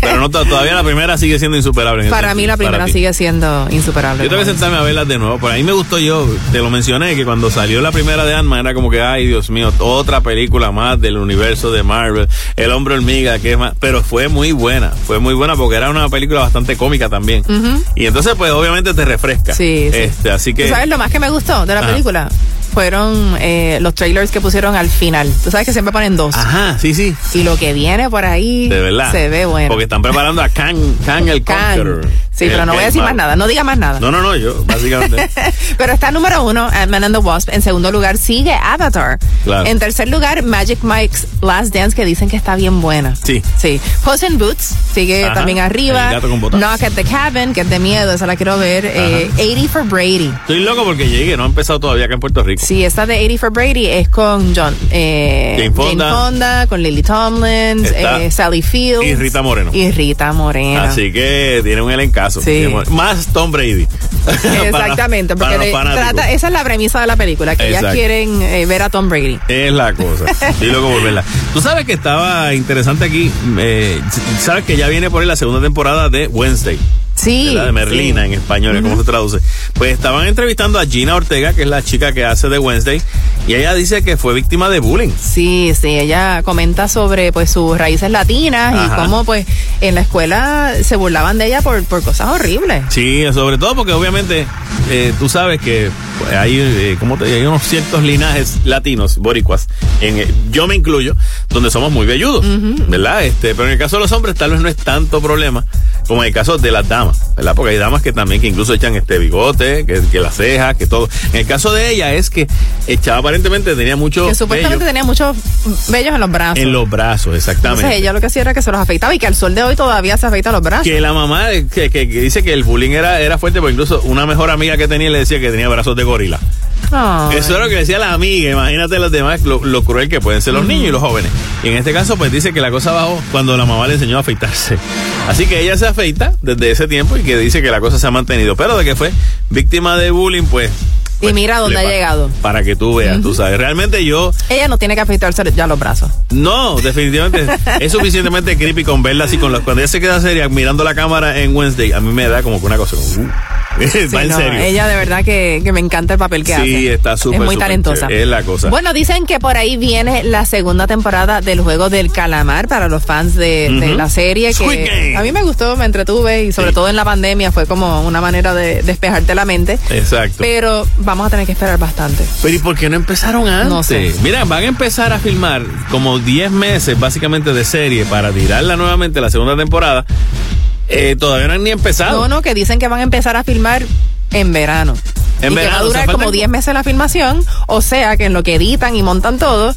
Pero no, to- todavía la primera sigue siendo insuperable. Para mí la primera sigue siendo insuperable. Yo tengo que sentarme a verlas de nuevo. Por ahí me gustó yo, te lo mencioné, que cuando salió la primera de Ant-Man era como que, ay Dios mío, otra película más del universo de Marvel, El Hombre Hormiga, que es más. Pero fue muy buena, fue muy buena porque era una película bastante cómica también. Ujú. Y entonces, pues obviamente te refresca. Sí, sí. Este, así que. ¿Tú sabes lo más que me gustó de la Ajá. película? Fueron eh, los trailers que pusieron al final. Tú sabes que siempre ponen dos. Ajá, sí, sí. Y lo que viene por ahí De verdad. se ve bueno. Porque están preparando a Kang, Kang el Kang. Conqueror. Sí, El pero no voy a decir más nada. No diga más nada. No, no, no, yo, básicamente. Pero está número uno, Ant-Man and the Wasp. En segundo lugar, sigue Avatar. Claro. En tercer lugar, Magic Mike's Last Dance, que dicen que está bien buena. Sí. Sí. Puss in Boots sigue Ajá. también arriba. El gato con botas. Knock at the Cabin, que es de miedo, esa la quiero ver. Eh, 80 for Brady. Estoy loco porque llegué, no ha empezado todavía acá en Puerto Rico. Sí, esta de 80 for Brady es con John, eh, Jane Fonda. Fonda, con Lily Tomlin, eh, Sally Fields. y Rita Moreno. Y Rita Moreno. Así que tiene un elencazo. Sí. Más Tom Brady. Exactamente, Para- porque para trata, esa es la premisa de la película, que ellas Exacto. quieren eh, ver a Tom Brady. Es la cosa. Estoy loco por verla. Tú sabes que estaba interesante aquí. eh, sabes que ya viene por ahí la segunda temporada de Wednesday. Sí. ¿verdad? De Merlina en español, ¿cómo se traduce? Pues estaban entrevistando a Gina Ortega, que es la chica que hace de Wednesday, y ella dice que fue víctima de bullying. Sí, sí, ella comenta sobre pues sus raíces latinas y cómo pues en la escuela se burlaban de ella por, por cosas horribles. Sí, sobre todo porque obviamente eh, tú sabes que hay, eh, ¿cómo te digo? hay unos ciertos linajes latinos, boricuas, en, eh, yo me incluyo, donde somos muy velludos, ¿verdad? Este, pero en el caso de los hombres tal vez no es tanto problema como en el caso de las damas, ¿verdad? Porque hay damas que también que incluso echan este bigote, que, que las cejas, que todo. En el caso de ella es que echaba aparentemente tenía mucho Que supuestamente vello tenía muchos vellos en los brazos. en los brazos, exactamente. Entonces ella lo que hacía era que se los afeitaba y que al sol de hoy todavía se afeita los brazos. Que la mamá que, que- que dice que el bullying era, era fuerte, porque incluso una mejor amiga que tenía le decía que tenía brazos de gorila. Ay. Eso era lo que decía la amiga. Imagínate los demás, lo, lo cruel que pueden ser los niños y los jóvenes. Y en este caso, pues dice que la cosa bajó cuando la mamá le enseñó a afeitarse. Así que ella se afeita desde ese tiempo y que dice que la cosa se ha mantenido. Pero de que fue víctima de bullying, pues. Y mira dónde ha llegado. Para que tú veas, tú sabes. Realmente yo, Ella no tiene que afeitarse ya los brazos. no, definitivamente es suficientemente creepy con verla así con los. Cuando ella se queda seria mirando la cámara en Wednesday, a mí me da como que una cosa. como, uh, va Sí, en no, serio. Ella de verdad que, que me encanta el papel que hace. Sí, está súper. Es muy talentosa. chévere. Es la cosa. Bueno, dicen que por ahí viene la segunda temporada del juego del calamar para los fans de, la serie. Que a mí me gustó, me entretuve y sobre Sí. todo en la pandemia fue como una manera de despejarte la mente. Exacto. Pero vamos a tener que esperar bastante. Pero ¿y por qué no empezaron antes? No sé. Mira, van a empezar a filmar como 10 meses básicamente de serie para tirarla nuevamente la segunda temporada. Eh, todavía no han ni empezado. No, no, que dicen que van a empezar a filmar en verano. En y que va verano, a o sea, durar como faltan- 10 meses la filmación, o sea que en lo que editan y montan todo,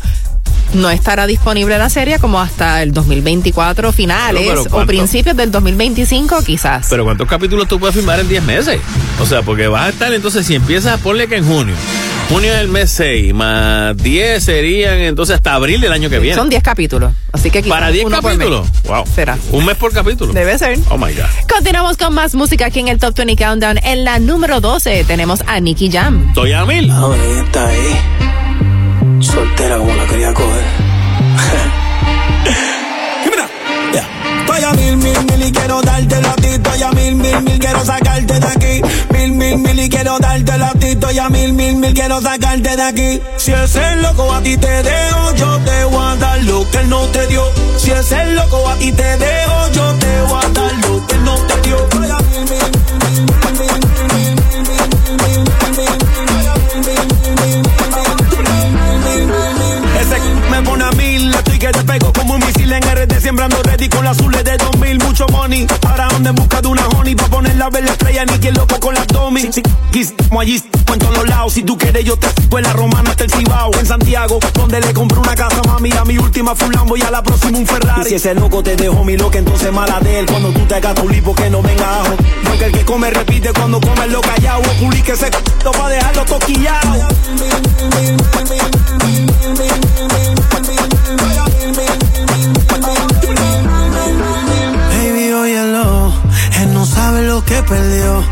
no estará disponible la serie como hasta el 2024 finales Pero, pero, o principios del 2025 quizás. Pero ¿cuántos capítulos tú puedes filmar en 10 meses? O sea, porque vas a estar entonces, si empiezas, ponle que en junio. Junio es el mes 6, más 10 serían entonces hasta abril del año que viene. Son 10 capítulos, así que quizás Para 10 uno por mes. capítulos. Wow. Será. Un mes por capítulo. Debe ser. Oh my God. Continuamos con más música aquí en el Top 20 Countdown. En la número 12 tenemos a Nicky Jam. Estoy a mil. Ahora ella está ahí, soltera como la quería coger. A mil, mil, mil y quiero darte a ti. Mil, mil, mil, quiero sacarte de aquí. Mil, mil, mil y quiero darte a ti. Mil, mil, mil, quiero sacarte de aquí. Si es el loco a ti te dejo, yo te voy a dar lo que él no te dio. Si es el loco a ti te dejo, yo te voy a dar que te pego como un misil en RD, sembrando ready con las azules de 2000, mucho money. Ahora donde en busca de una honey, pa' poner la verde estrella, ni quien loco con la Tommy. Sí, sí, como allí, en todos los lados, si tú quieres yo te en la romana hasta el Cibao, en Santiago, donde le compré una casa, mami, a mi última fue un Lambo y a la próxima un Ferrari. Y si ese loco te dejó mi loca, entonces mala de él, cuando tú te hagas tu lipo que no venga ajo. Porque el que come repite cuando come lo callado, o publique ese c***o pa' dejarlo toquillado. Baby, óyelo, él no sabe lo que perdió.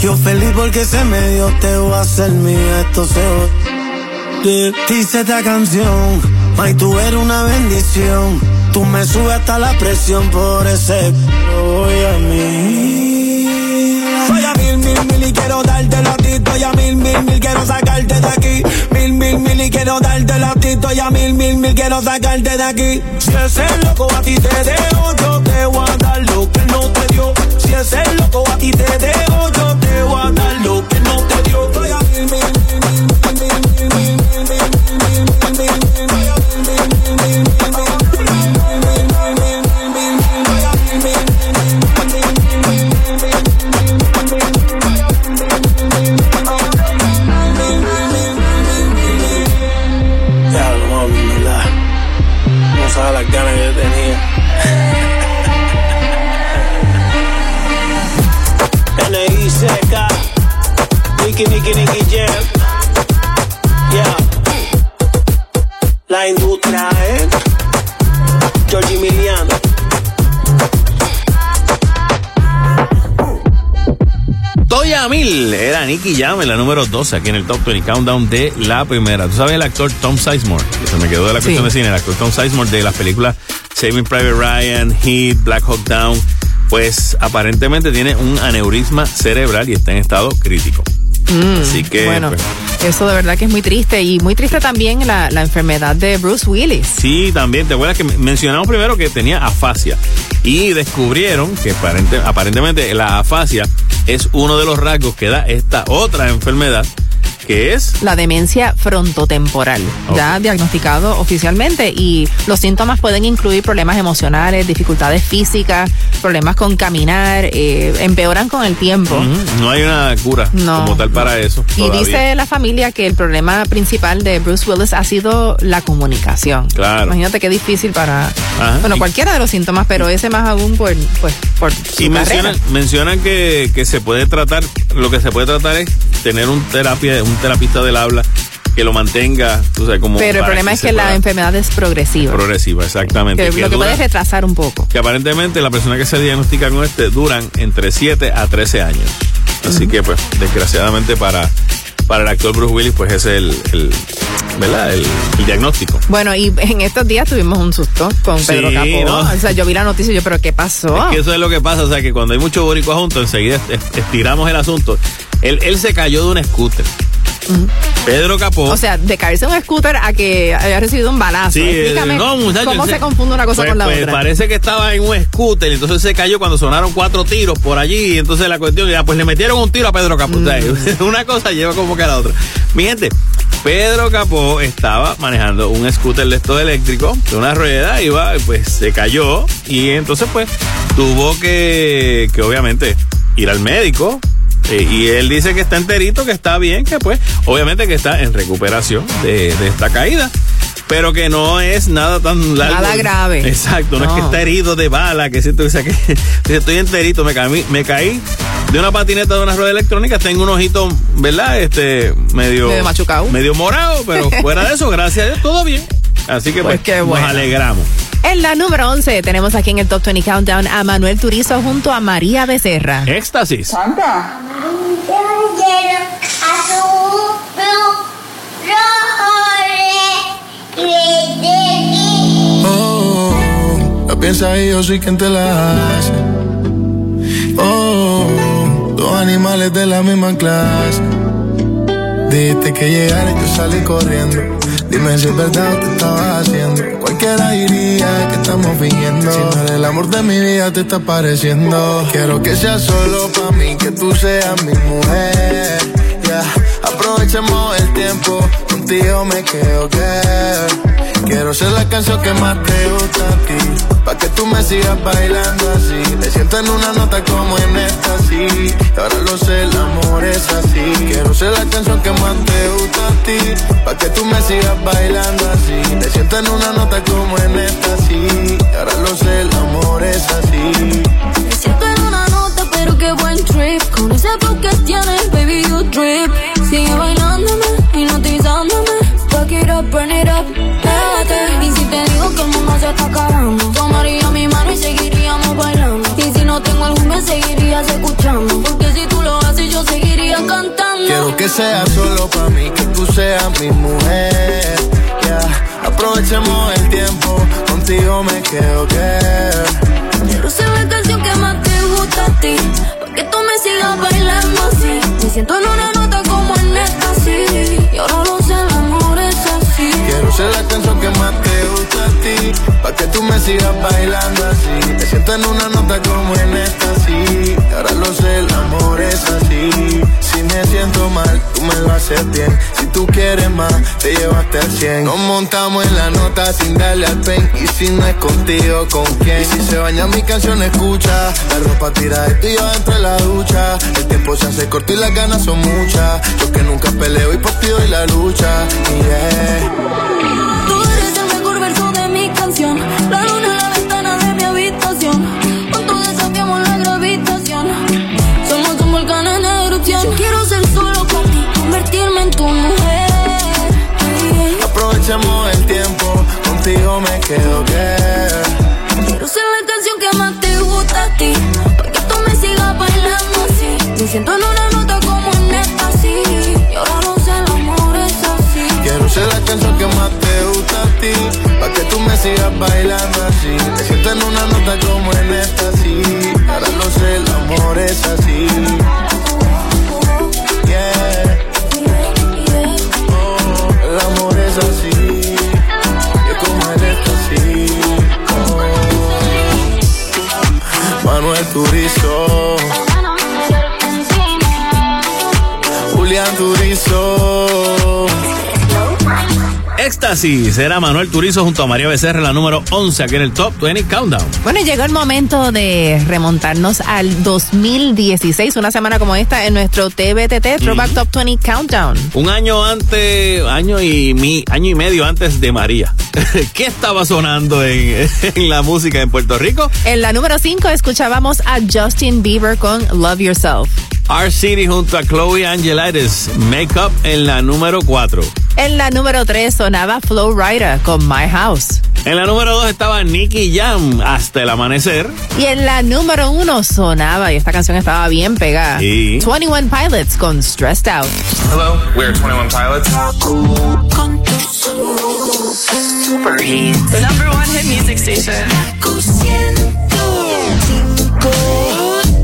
Yo feliz porque se me dio, te voy a hacer mío, esto se de Dice esta canción, May, tú eres una bendición. Tú me subes hasta la presión por ese voy a mí. Mil, mil, y quiero darte la ti. Estoy a mil, mil, mil, quiero sacarte de aquí. Mil, mil, mil y quiero darte la ti. Estoy a mil, mil, mil, quiero sacarte de aquí. Si es el loco a ti te dejo, yo te voy a dar lo que no te dio. Si es el loco a ti te dejo, yo te voy a dar lo que Era Nicky Jam en la número 12 aquí en el Top 20 Countdown de la primera. ¿Tú sabes el actor Tom Sizemore? Que se me quedó de la cuestión de cine. El actor Tom Sizemore de las películas Saving Private Ryan, Heat, Black Hawk Down. Pues aparentemente tiene un aneurisma cerebral y está en estado crítico. Mm, Así que, bueno, pues, eso de verdad que es muy triste y muy triste también la, la enfermedad de Bruce Willis. Sí, también. ¿Te acuerdas que mencionamos primero que tenía afasia? Y descubrieron que aparente- aparentemente la afasia es uno de los rasgos que da esta otra enfermedad, que es La demencia frontotemporal, ya diagnosticado oficialmente y los síntomas pueden incluir problemas emocionales, dificultades físicas, problemas con caminar, eh, empeoran con el tiempo. No hay una cura No, como tal para eso. Y dice la familia que el problema principal de Bruce Willis ha sido la comunicación. Claro. Imagínate qué difícil para, Ajá. bueno, Y- cualquiera de los síntomas, pero ese más aún por, pues, por su Y mencionan, mencionan que, que se puede tratar, lo que se puede tratar es tener un terapia, un terapista del habla que lo mantenga, tú sabes, como Pero el problema es que la enfermedad es progresiva. progresiva, exactamente. que que lo que dura- puede retrasar un poco. que aparentemente la persona que se diagnostica con este duran entre 7 a 13 años. Así que pues desgraciadamente para, para el actor Bruce Willis pues ese es el, el- ¿verdad? El, el diagnóstico. Bueno, y en estos días tuvimos un susto con Sí, Pedro Capó. ¿no? O sea, yo vi la noticia y yo, pero ¿qué pasó? Es que eso es lo que pasa, o sea que cuando hay mucho boricua juntos enseguida est- estiramos el asunto. Él, él se cayó de un scooter. Pedro Capó. O sea, de caerse un scooter a que haya recibido un balazo. Sí, Explícame no, muchacho, cómo se confunde una cosa pues- con la pues otra. Parece que estaba en un scooter, y entonces se cayó cuando sonaron cuatro tiros por allí, y entonces la cuestión, ya pues le metieron un tiro a Pedro Capó. O sea, Mm. una cosa lleva como que a la otra. Mi gente, Pedro Capó estaba manejando un scooter de estos eléctricos, de una rueda, iba, pues se cayó, y entonces pues tuvo que, que obviamente ir al médico. Eh, y él dice que está enterito, que está bien, que pues, obviamente que está en recuperación de, de esta caída pero que no es nada tan largo. Nada grave. Exacto, no, es que está herido de bala, que siento o sea, que estoy enterito, me caí, me caí de una patineta de una rueda electrónica, tengo un ojito, ¿verdad? Este, medio... Medio machucado. Medio morado, pero fuera de eso, gracias a Dios, todo bien. Así que Pues pues, qué bueno. nos alegramos. En la número 11 tenemos aquí en el Top 20 Countdown a Manuel Turizo junto a María Becerra. Éxtasis. Oh, la piensa y yo soy quien te la hace. Oh, dos animales de la misma clase. Dijiste que llegara y yo salí corriendo. Dime si es verdad o te estabas haciendo. Cualquiera diría que estamos fingiendo. Si no eres el amor de mi vida, te está pareciendo. Quiero que sea solo para mí, que tú seas mi mujer. Ya, aprovechemos el tiempo. Contigo me quedo que. Quiero ser la canción que más te gusta a ti. Pa' que tú me sigas bailando así. Me siento en una nota como en esta, sí. Ahora lo sé, el amor es así. Quiero ser la canción que más te gusta a ti. Pa' que tú me sigas bailando así. Me siento en una nota como en esta, sí. Ahora lo sé, el amor es así. Me siento en una nota, pero qué buen trip. Con ese flow que tienes, baby, you trip. Sigue bailándome, hipnotizándome. Fuck it up, burn it up, pégate. Y si te digo que el mundo se está acabando, tomaría mi mano y seguiríamos bailando. Y si no tengo algún me seguirías escuchando. Porque si tú lo haces, yo seguiría cantando. Quiero que sea solo para mí, que tú seas mi mujer. Ya, aprovechemos el tiempo, contigo me quedo que. Quiero ser la canción que más te gusta a ti. Porque tú me sigas bailando así. Me siento en una nota como en esta, sí. Y ahora lo sé, el amor ser la canción que más te gusta ti. Pa' que tú me sigas bailando así. Me siento en una nota como en esta, sí. Ahora lo sé, el amor es así. Si me siento mal, tú me lo haces bien. Si tú quieres más, te llevaste al 100. Nos montamos en la nota sin darle al pen. Y si no es contigo, ¿con quién? Y si se baña mi canción, escucha. La ropa tira de ti yo dentro de la ducha. El tiempo se hace corto y las ganas son muchas. Yo que nunca peleo y por ti doy la lucha. Que. Quiero ser la canción que más te gusta a ti. Porque tú me sigas bailando así. Me siento en una nota como en esta, sí. Y ahora no sé, el amor es así. Quiero ser la canción que más te gusta a ti. Pa' que tú me sigas bailando así. Me siento en una nota como en esta, sí. Ahora lo sé, el amor es así. Oh. Manuel Turizo. Julián Turizo. Éxtasis era Manuel Turizo junto a María Becerra, la número 11 aquí en el Top 20 Countdown. Bueno, llegó el momento de remontarnos al 2016, una semana como esta, en nuestro TBTT, Throwback Top 20 Countdown. Un año antes, año y, mi, año y medio antes de María. ¿Qué estaba sonando en, en la música en Puerto Rico? En la número 5 escuchábamos a Justin Bieber con Love Yourself. R City junto a Chloe Angelides, Make Up en la número 4. En la número 3 sonaba Flow Rider con My House. En la número 2 estaba Nicky Jam, Hasta el Amanecer. Y en la número 1 sonaba, y esta canción estaba bien pegada, Sí. 21 Pilots con Stressed Out. Hello, we're 21 Pilots. Super Hits. The number one hit music station.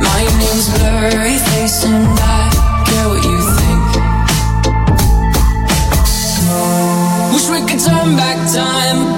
My name's Blurry Face and I care what you think. Wish we could turn back time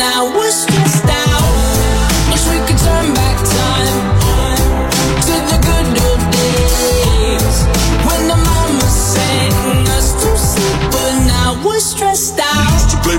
pretend, used to the good old days. When the mama said us so super now wish stressed out. To play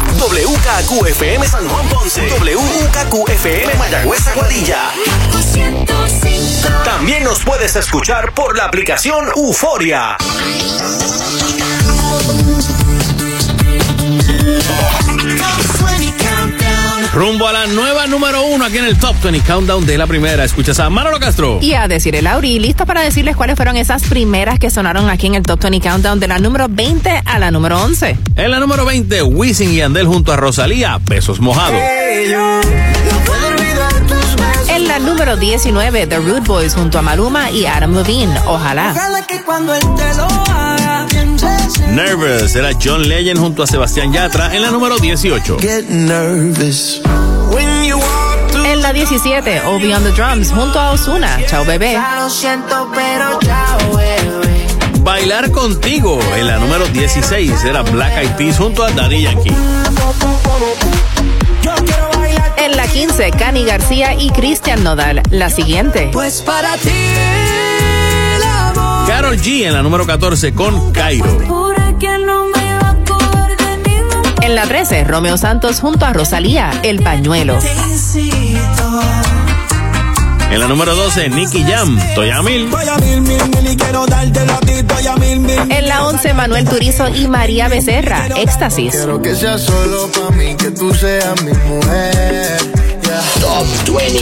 WKQFM San Juan Ponce. WKQFM Mayagüez Aguadilla. También nos puedes escuchar por la aplicación Euforia. Rumbo a la nueva número uno aquí en el Top 20 Countdown de la primera. Escuchas a Manolo Castro. Y a decir el Lauri, listo para decirles cuáles fueron esas primeras que sonaron aquí en el Top 20 Countdown de la número 20 a la número 11. En la número 20, Wisin y Andel junto a Rosalía, Besos Mojados. En la número 19, The Rude Boys junto a Maluma y Adam Levine, Ojalá. Ojalá que cuando él te lo haga, Nervous era John Legend junto a Sebastián Yatra en la número 18. Get nervous when you walk through En la 17, Obi on the Drums junto a Osuna, Chao Bebé. Bailar contigo en la número 16 era Black Eyed Peas junto a Daddy Yankee. En la 15, Cani García y Cristian Nodal. La siguiente. Pues para ti Carol G en la número 14 con Cairo. En la 13, Romeo Santos junto a Rosalía, El Pañuelo. En la número 12, Nicky Jam, Toya Mil. Voy a mil, mil, mil y quiero dártelo a ti. Voy a mil, mil. En la 11, Manuel Turizo y María Becerra, Éxtasis. Quiero que sea solo para mí, que tú seas mi mujer. Yeah. Top 20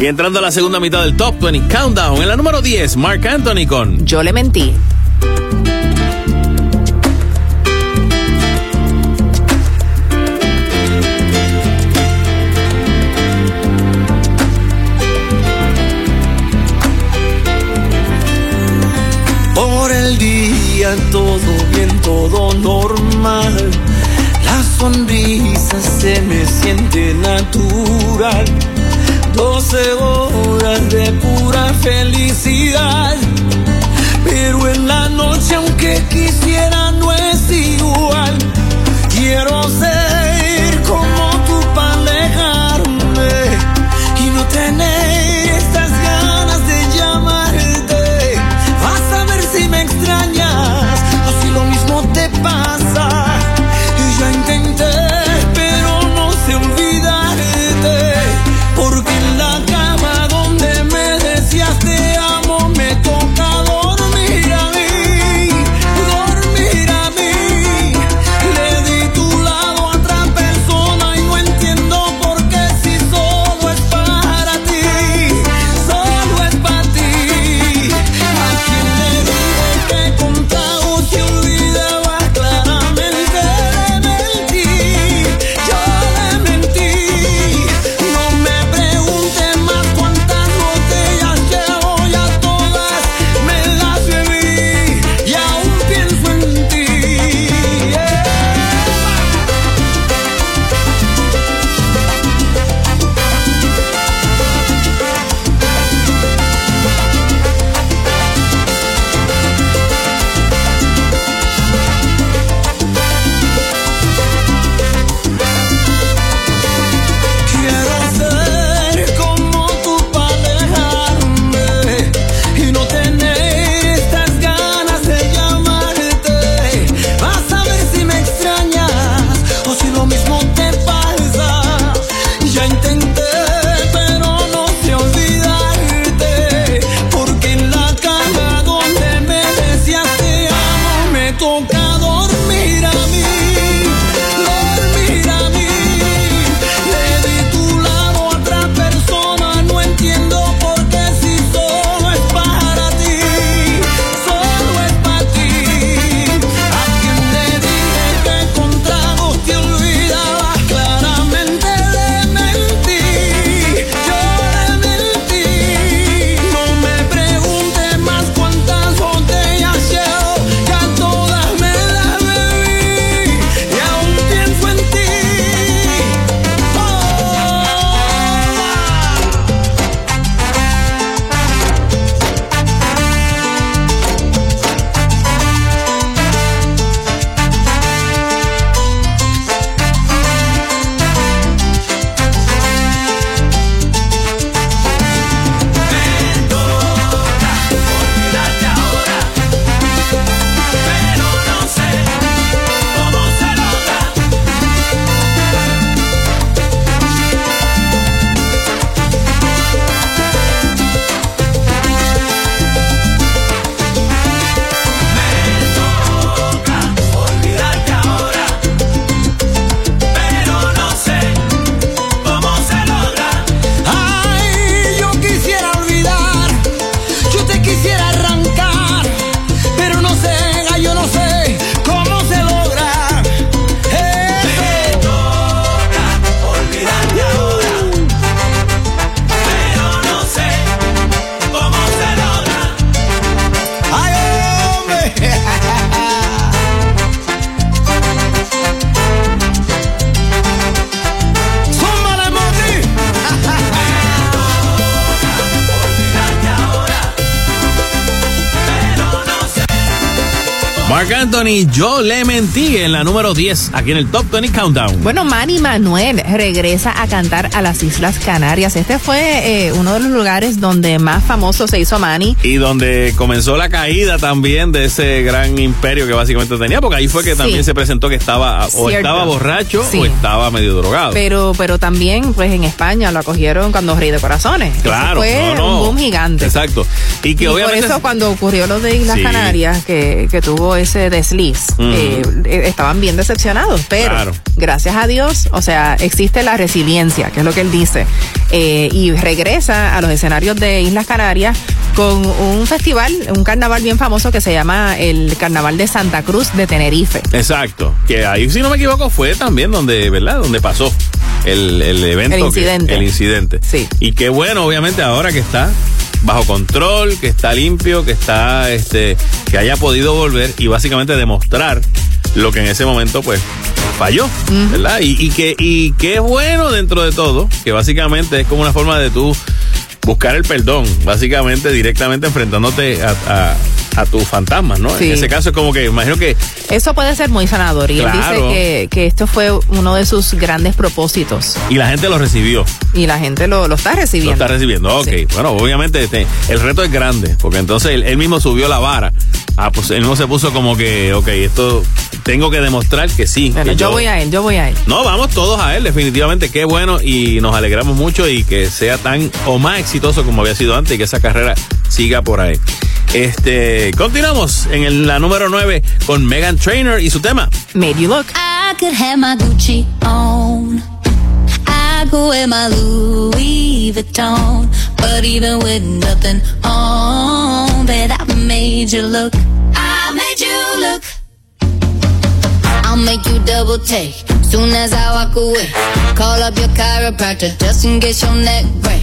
Y entrando a la segunda mitad del Top 20 Countdown, en la número 10, Mark Anthony con Yo le mentí. Por el día todo bien, todo normal. La sonrisa se me siente natural. 12 horas de pura felicidad. Pero en la noche, aunque quisiera, no es igual. Quiero Anthony, yo le mentí en la número 10, aquí en el Top 20 Countdown. Bueno, Manny Manuel regresa a cantar a las Islas Canarias. Este fue eh, uno de los lugares donde más famoso se hizo Manny. Y donde comenzó la caída también de ese gran imperio que básicamente tenía, porque ahí fue que también se presentó que estaba o Cierto. estaba borracho Sí. o estaba medio drogado. Pero, pero también, pues en España lo acogieron cuando Rey de Corazones. Eso Claro, fue no, no. un boom gigante. Exacto. Y que y obviamente por eso cuando ocurrió lo de Islas Sí. Canarias, que, que tuvo ese desliz, eh, eh, estaban bien decepcionados, pero Claro. gracias a Dios, o sea, existe la resiliencia, que es lo que él dice, eh, y regresa a los escenarios de Islas Canarias con un festival, un carnaval bien famoso que se llama el Carnaval de Santa Cruz de Tenerife. Exacto. Que ahí, si no me equivoco, fue también donde, ¿verdad? Donde pasó el, el evento. El que- incidente. el incidente. Sí. Y qué bueno, obviamente, ahora que está bajo control, que está limpio, que está, este, que haya podido volver y básicamente demostrar lo que en ese momento, pues, falló, ¿verdad? Y, y que, y qué bueno dentro de todo, que básicamente es como una forma de tú buscar el perdón, básicamente directamente enfrentándote a, a, a tus fantasmas, ¿no? Sí. En ese caso es como que, imagino que Eso puede ser muy sanador y él dice que, que esto fue uno de sus grandes propósitos y la gente lo recibió. y la gente lo, lo está Lo recibiendo. está recibiendo, ok. Bueno, obviamente este, el reto es grande, porque entonces él, él mismo subió la vara. Ah, pues él no se puso como que, ok, esto tengo que demostrar que sí. Bueno, que yo voy a él, yo voy a él. No, vamos todos a él, definitivamente, qué bueno y nos alegramos mucho y que sea tan o más exitoso como había sido antes y que esa carrera siga por ahí. Este, continuamos en el- la número 9 con Megan Trainer y su tema. Made you look. I could have my Gucci on. I could wear my Louis Vuitton. But even with nothing on, bet I made you look. I made you look. I'll make you double take. Soon as I walk away, call up your chiropractor just in case your neck break.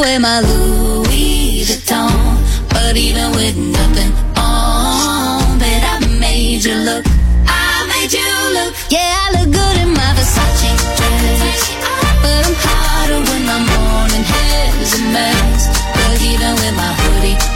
wear my Louis Vuitton. But even with nothing on, bet I made you look. I made you look. Yeah, I look good in my Versace dress. But I'm hotter when my morning hair's a mess. But even with my hoodie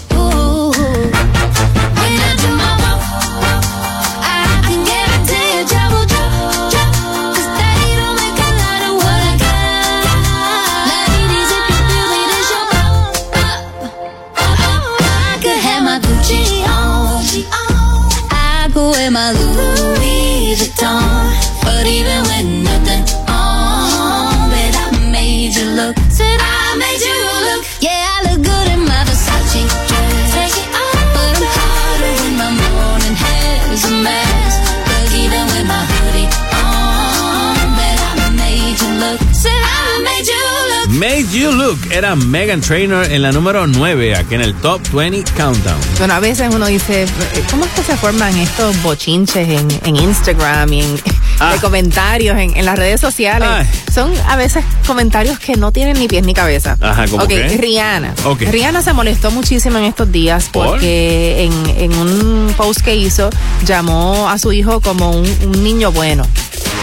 Made You Look era Megan Trainer en la número 9 aquí en el Top 20 Countdown. Bueno, a veces uno dice, ¿cómo es que se forman estos bochinches en, en Instagram y en de comentarios en, en las redes sociales? Ay. Son a veces comentarios que no tienen ni pies ni cabeza. Ajá, ¿cómo Ok, qué? Rihanna. Ok. Rihanna se molestó muchísimo en estos días ¿Por? porque en, en un post que hizo llamó a su hijo como un, un niño bueno.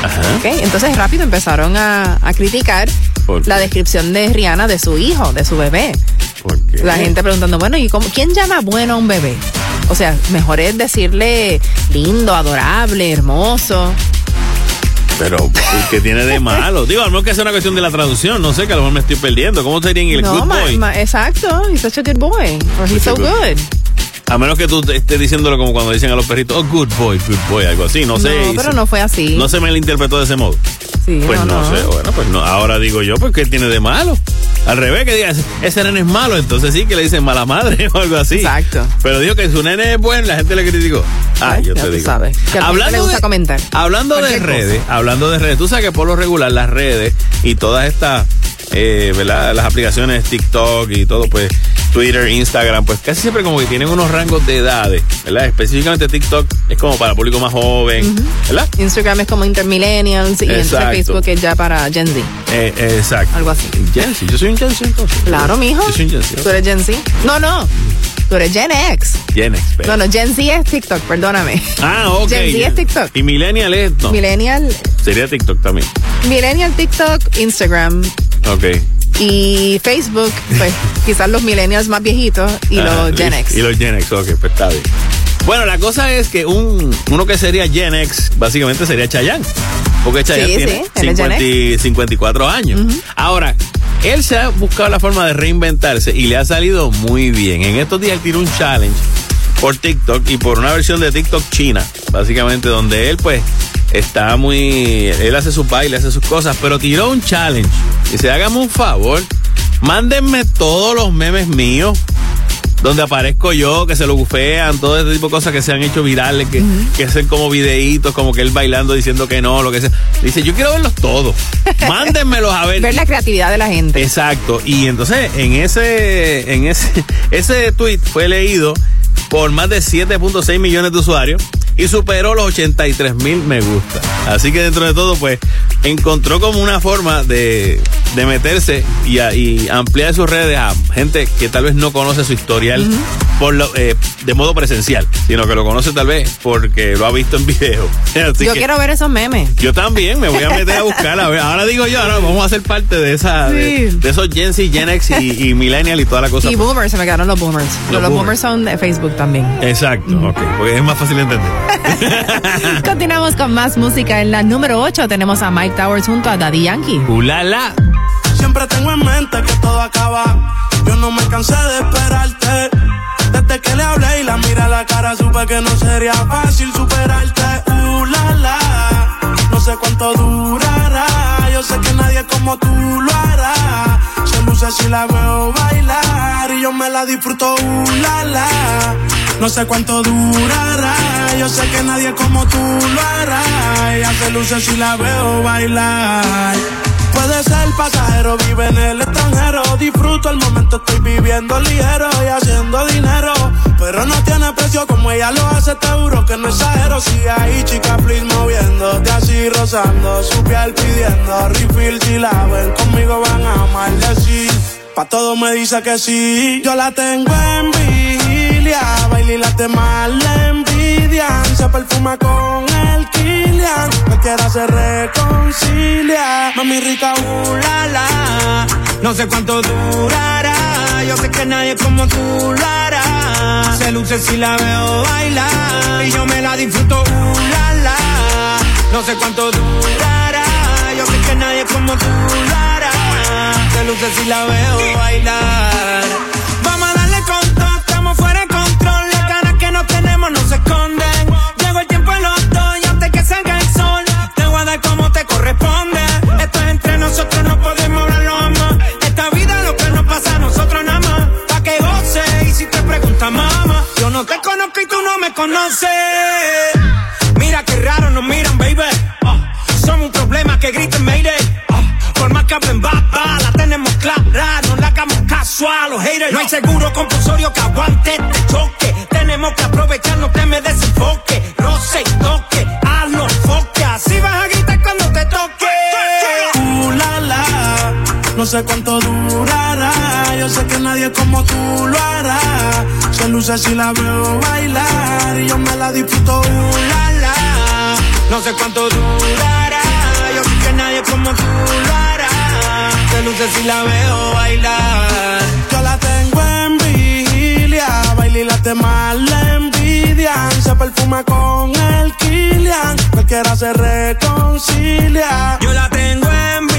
Ajá. ¿ok? Entonces rápido empezaron a, a criticar ¿Por qué? la descripción de Rihanna de su hijo, de su bebé. La gente preguntando, bueno, ¿y cómo, quién llama bueno a un bebé? O sea, mejor es decirle lindo, adorable, hermoso. Pero, ¿qué tiene de malo? Digo, a lo mejor que es una cuestión de la traducción, no sé, que a lo mejor me estoy perdiendo. ¿Cómo sería en el no, good ma- boy? ma- exacto. He's such a good boy. Or he's so good- good. A menos que tú estés diciéndolo como cuando dicen a los perritos, oh, good boy, good boy, algo así. No sé. No, pero no fue así. No se me lo interpretó de ese modo. Sí, Pues no, no, no. sé, bueno, pues no. Ahora digo yo, pues, ¿qué tiene de malo? Al revés, que diga, ese nene es malo, entonces sí que le dicen mala madre o algo así. Exacto. Pero dijo que su nene es bueno, la gente le criticó. Ah, yo ya te tú digo. sabes. Que le gusta comentar. Hablando de redes, hablando de redes, tú sabes que por lo regular las redes y todas estas, eh, ¿verdad? Las aplicaciones TikTok y todo, pues Twitter, Instagram, pues casi siempre como que tienen unos rangos de edades, ¿verdad? Específicamente TikTok es como para público más joven, ¿verdad? Instagram es como intermillennials y. Facebook es ya para Gen Z. Eh, eh, exacto. Algo así. Gen Z, yo soy un Gen Z entonces. Claro, mijo. Yo soy un Gen Z. Tú eres Gen Z. No, no. Tú eres Gen X. Gen X, pero- No, no, Gen Z es TikTok, perdóname. Ah, ok. Gen Z es TikTok. Y Millennial es, no, Millennial, sería TikTok también. Millennial TikTok, Instagram Ok. y Facebook, pues quizás los millennials más viejitos y Ajá, los Gen X. Y los Gen X, ok, pues está bien. Bueno, la cosa es que un, uno que sería Gen X, básicamente sería Chayanne. Porque Chayanne Sí, tiene sí, él es Gen 50 y 54 años. Ahora, él se ha buscado la forma de reinventarse y le ha salido muy bien. En estos días él tiró un challenge por TikTok y por una versión de TikTok china, básicamente, donde él pues está muy... Él hace sus bailes, hace sus cosas, pero tiró un challenge. Y se hágame un favor, mándenme todos los memes míos donde aparezco yo, que se lo bufean, todo ese tipo de cosas que se han hecho virales, que, que hacen como videitos, como que él bailando diciendo que no, lo que sea. Dice, yo quiero verlos todos. Mándenmelos a ver. Ver la creatividad de la gente. Exacto. Y entonces, en ese, en ese, ese tweet fue leído por más de 7.6 millones de usuarios y superó los 83 mil me gusta. Así que dentro de todo, pues, encontró como una forma de, de meterse y, a- y ampliar sus redes a gente que tal vez no conoce su historial por lo, eh, de modo presencial, sino que lo conoce tal vez porque lo ha visto en video. Así Yo que- quiero ver esos memes. yo también me voy a meter a buscar. A ver, ahora digo yo, ahora vamos a ser parte de esa, de, de esos Gen Z, Gen X y, y Millennial y toda la cosa. Y boomers, se me quedaron los boomers. Los Los, boomers. boomers son de Facebook también. Exacto, ok, porque es más fácil de entender. Continuamos con más música. En la número 8 tenemos a Mike Towers junto a Daddy Yankee. Ulala. Siempre tengo en mente que todo acaba. Yo no me cansé de esperarte. Desde que le hablé y la miré a la cara, supe que no sería fácil superarte. Uh, la, la. No sé cuánto durará. Yo sé que nadie como tú lo hará. Se luce si la veo bailar y yo me la disfruto. Uh, la, la. No sé cuánto durará. Yo sé que nadie como tú lo hará. Ella se luce si la veo bailar. Puede ser pasajero, vive en el extranjero. Disfruto el momento, estoy viviendo ligero y haciendo dinero. Pero no tiene precio como ella lo hace, te juro que no exagero. Si ahí, chica, please moviéndote así, rozando. Su piel pidiendo refill. Si la ven conmigo, van a amarle así. Pa' todo me dice que sí. Yo la tengo en vigilia. Baila y la demás le Se perfuma con el Kilian. Cualquiera se reconcilia. Mami rica, uh, la, la. No sé cuánto durará. Yo sé que nadie como tú lo hará. Se luce si la veo bailar. Y yo me la disfruto, uh, la, la. No sé cuánto durará. Yo sé que nadie como tú lo hará. Se luce si la veo bailar. Vamos a darle con todo, estamos fuera de control. Las ganas que no tenemos no se esconden. Llegó el tiempo en los sé cuánto durará. Yo sé que nadie como tú lo hará. Se luce si la veo bailar. Y yo me la disfruto. Uh, la, la. No sé cuánto durará. Yo sé que nadie como tú lo hará. Se luce si la veo bailar. Yo la tengo en vigilia. Baila y las demás le envidian. Se perfuma con el Kilian. Cualquiera se reconcilia. Yo la tengo en vigilia.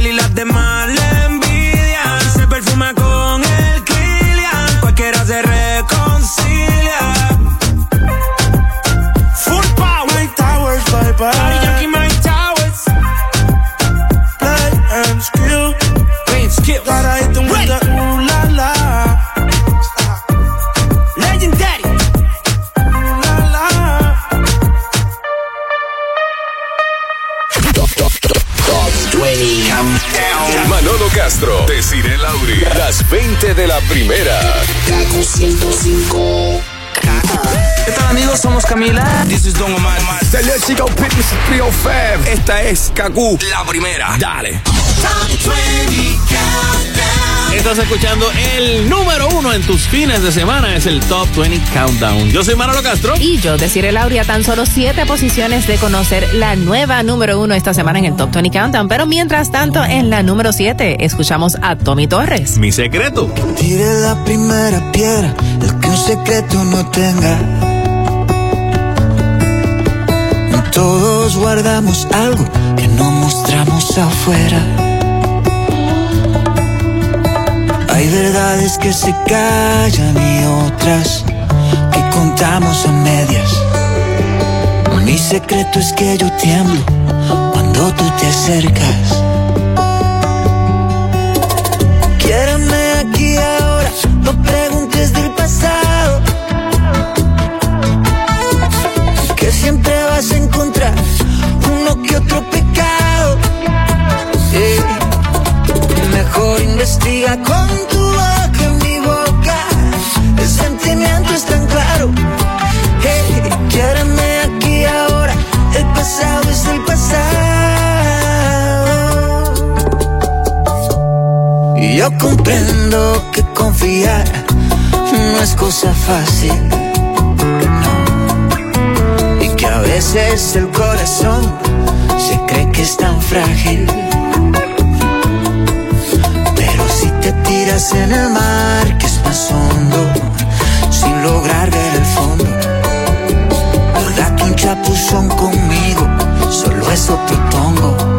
Y las demás le envidian. Se perfuma con el Kilian. Cualquiera se reconcilia. Full power. Mike Towers, bye bye. Desiree Lauri. Las 20 de la primera. Kaku 105. ¿Qué tal amigos? Somos Camila. This is Don Omar. Salut Chico Fitness 305. Esta es Kaku. La primera. Dale. Estás escuchando el número uno en tus fines de semana, es el Top 20 Countdown. Yo soy Manolo Castro. Y yo, Desiree Lauria, tan solo siete posiciones de conocer la nueva número uno esta semana en el Top 20 Countdown. Pero mientras tanto, en la número siete, escuchamos a Tommy Torres. Mi secreto. Tire la primera piedra, el que un secreto no tenga. Todos guardamos algo que no mostramos afuera. Hay verdades que se callan y otras que contamos a medias. Mi secreto es que yo tiemblo cuando tú te acercas. Quiérame aquí ahora, no preguntes del pasado. Que siempre vas a encontrar uno que otro pecado. Eh, Mejor investiga con tu sentimiento es tan claro. Hey, quiérame aquí ahora. El pasado es el pasado. Y yo comprendo que confiar no es cosa fácil. No. Y que a veces el corazón se cree que es tan frágil. Pero si te tiras en el mar que es más hondo, sin lograr ver el fondo, o date un chapuzón conmigo, solo eso propongo.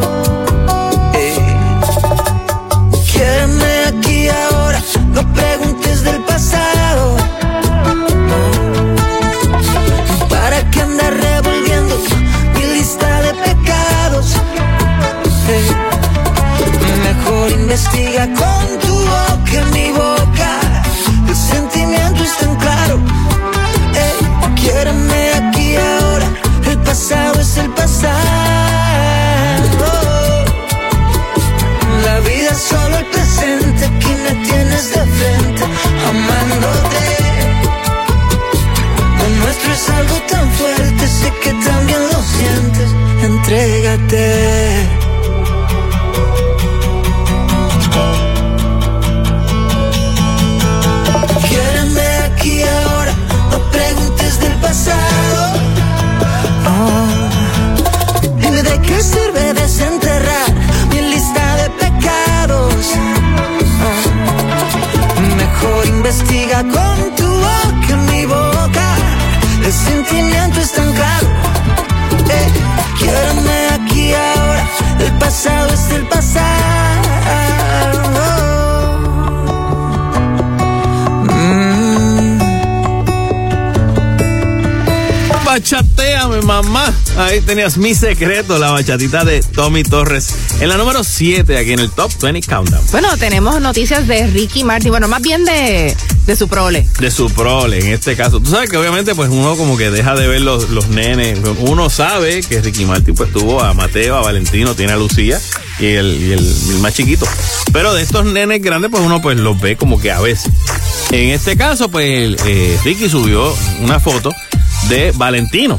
Mamá. Ahí tenías mi secreto, la bachatita de Tommy Torres. En la número 7, aquí en el Top 20 Countdown. Bueno, tenemos noticias de Ricky Martin, bueno, más bien de, de su prole. De su prole, en este caso. Tú sabes que obviamente pues uno como que deja de ver los, los nenes. Uno sabe que Ricky Martin pues tuvo a Mateo, a Valentino, tiene a Lucía y el, y el, el más chiquito. Pero de estos nenes grandes pues uno pues los ve como que a veces. En este caso pues eh, Ricky subió una foto de Valentino,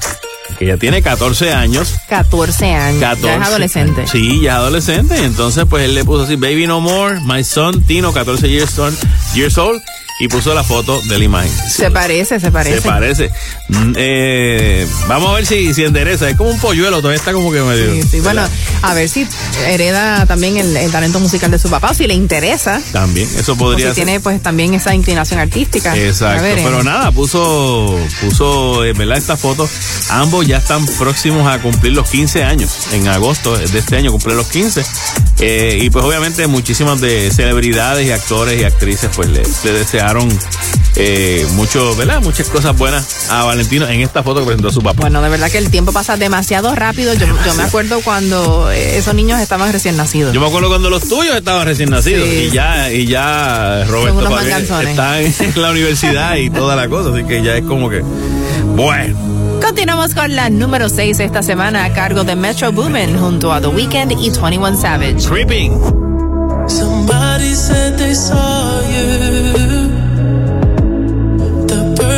que ya tiene 14 años. 14 años. 14. Ya es adolescente. Sí, ya es adolescente. Entonces, pues él le puso así, Baby No More, My Son, Tino, 14 years, old, years old. Y puso la foto de la imagen. Se parece, se parece. Se parece. Mm, eh, vamos a ver si, si endereza. Es como un polluelo, todavía está como que medio. Sí, sí. Bueno, a ver si hereda también el, el talento musical de su papá o si le interesa. También, eso O podría si ser. tiene pues también esa inclinación artística. Exacto, eh, pero nada, puso, puso, eh, ¿verdad? Esta foto. Ambos ya están próximos a cumplir los 15 años. En agosto de este año cumplen los 15. Eh, y pues obviamente muchísimas de celebridades y actores y actrices pues le, le desearon eh, mucho, ¿verdad? Muchas cosas buenas a Valentino en esta foto que presentó su papá. Bueno, de verdad que el tiempo pasa demasiado rápido. Yo, yo me acuerdo cuando eh, esos niños estaban recién nacidos. Yo me acuerdo cuando los tuyos estaban recién nacidos Sí. y ya, y ya Roberto está en la universidad y toda la cosa, así que ya es como que, bueno. Continuamos con la número 6 esta semana a cargo de Metro Boomin junto a The Weeknd y 21 Savage. Creeping. Somebody said they saw you.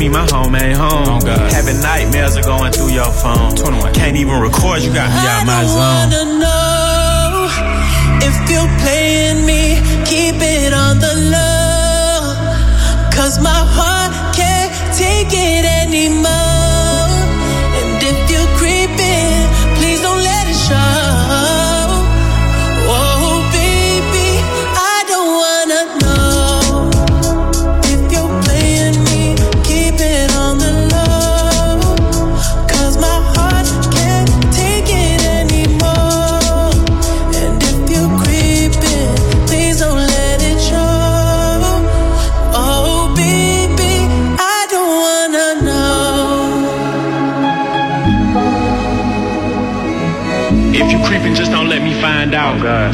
me, my home ain't home. Having nightmares are going through your phone. 21. Can't even record, you got me out my zone.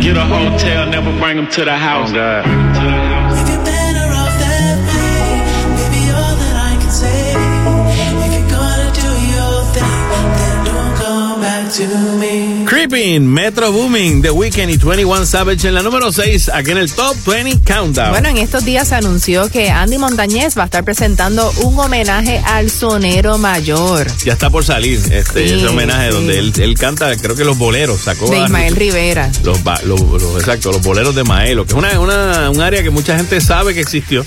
Get a hotel, never bring them to the house. Oh, if you're Metro Booming, The Weeknd y 21 Savage en la número 6, aquí en el Top 20 Countdown. Bueno, en estos días se anunció que Andy Montañez va a estar presentando un homenaje al sonero mayor ya está por salir este Sí, ese homenaje sí. donde él, él canta, creo que los boleros, sacó de a- Ismael Rivera. los, ba- los- los- exacto, los boleros de Maelo, que es una, una- un área que mucha gente sabe que existió,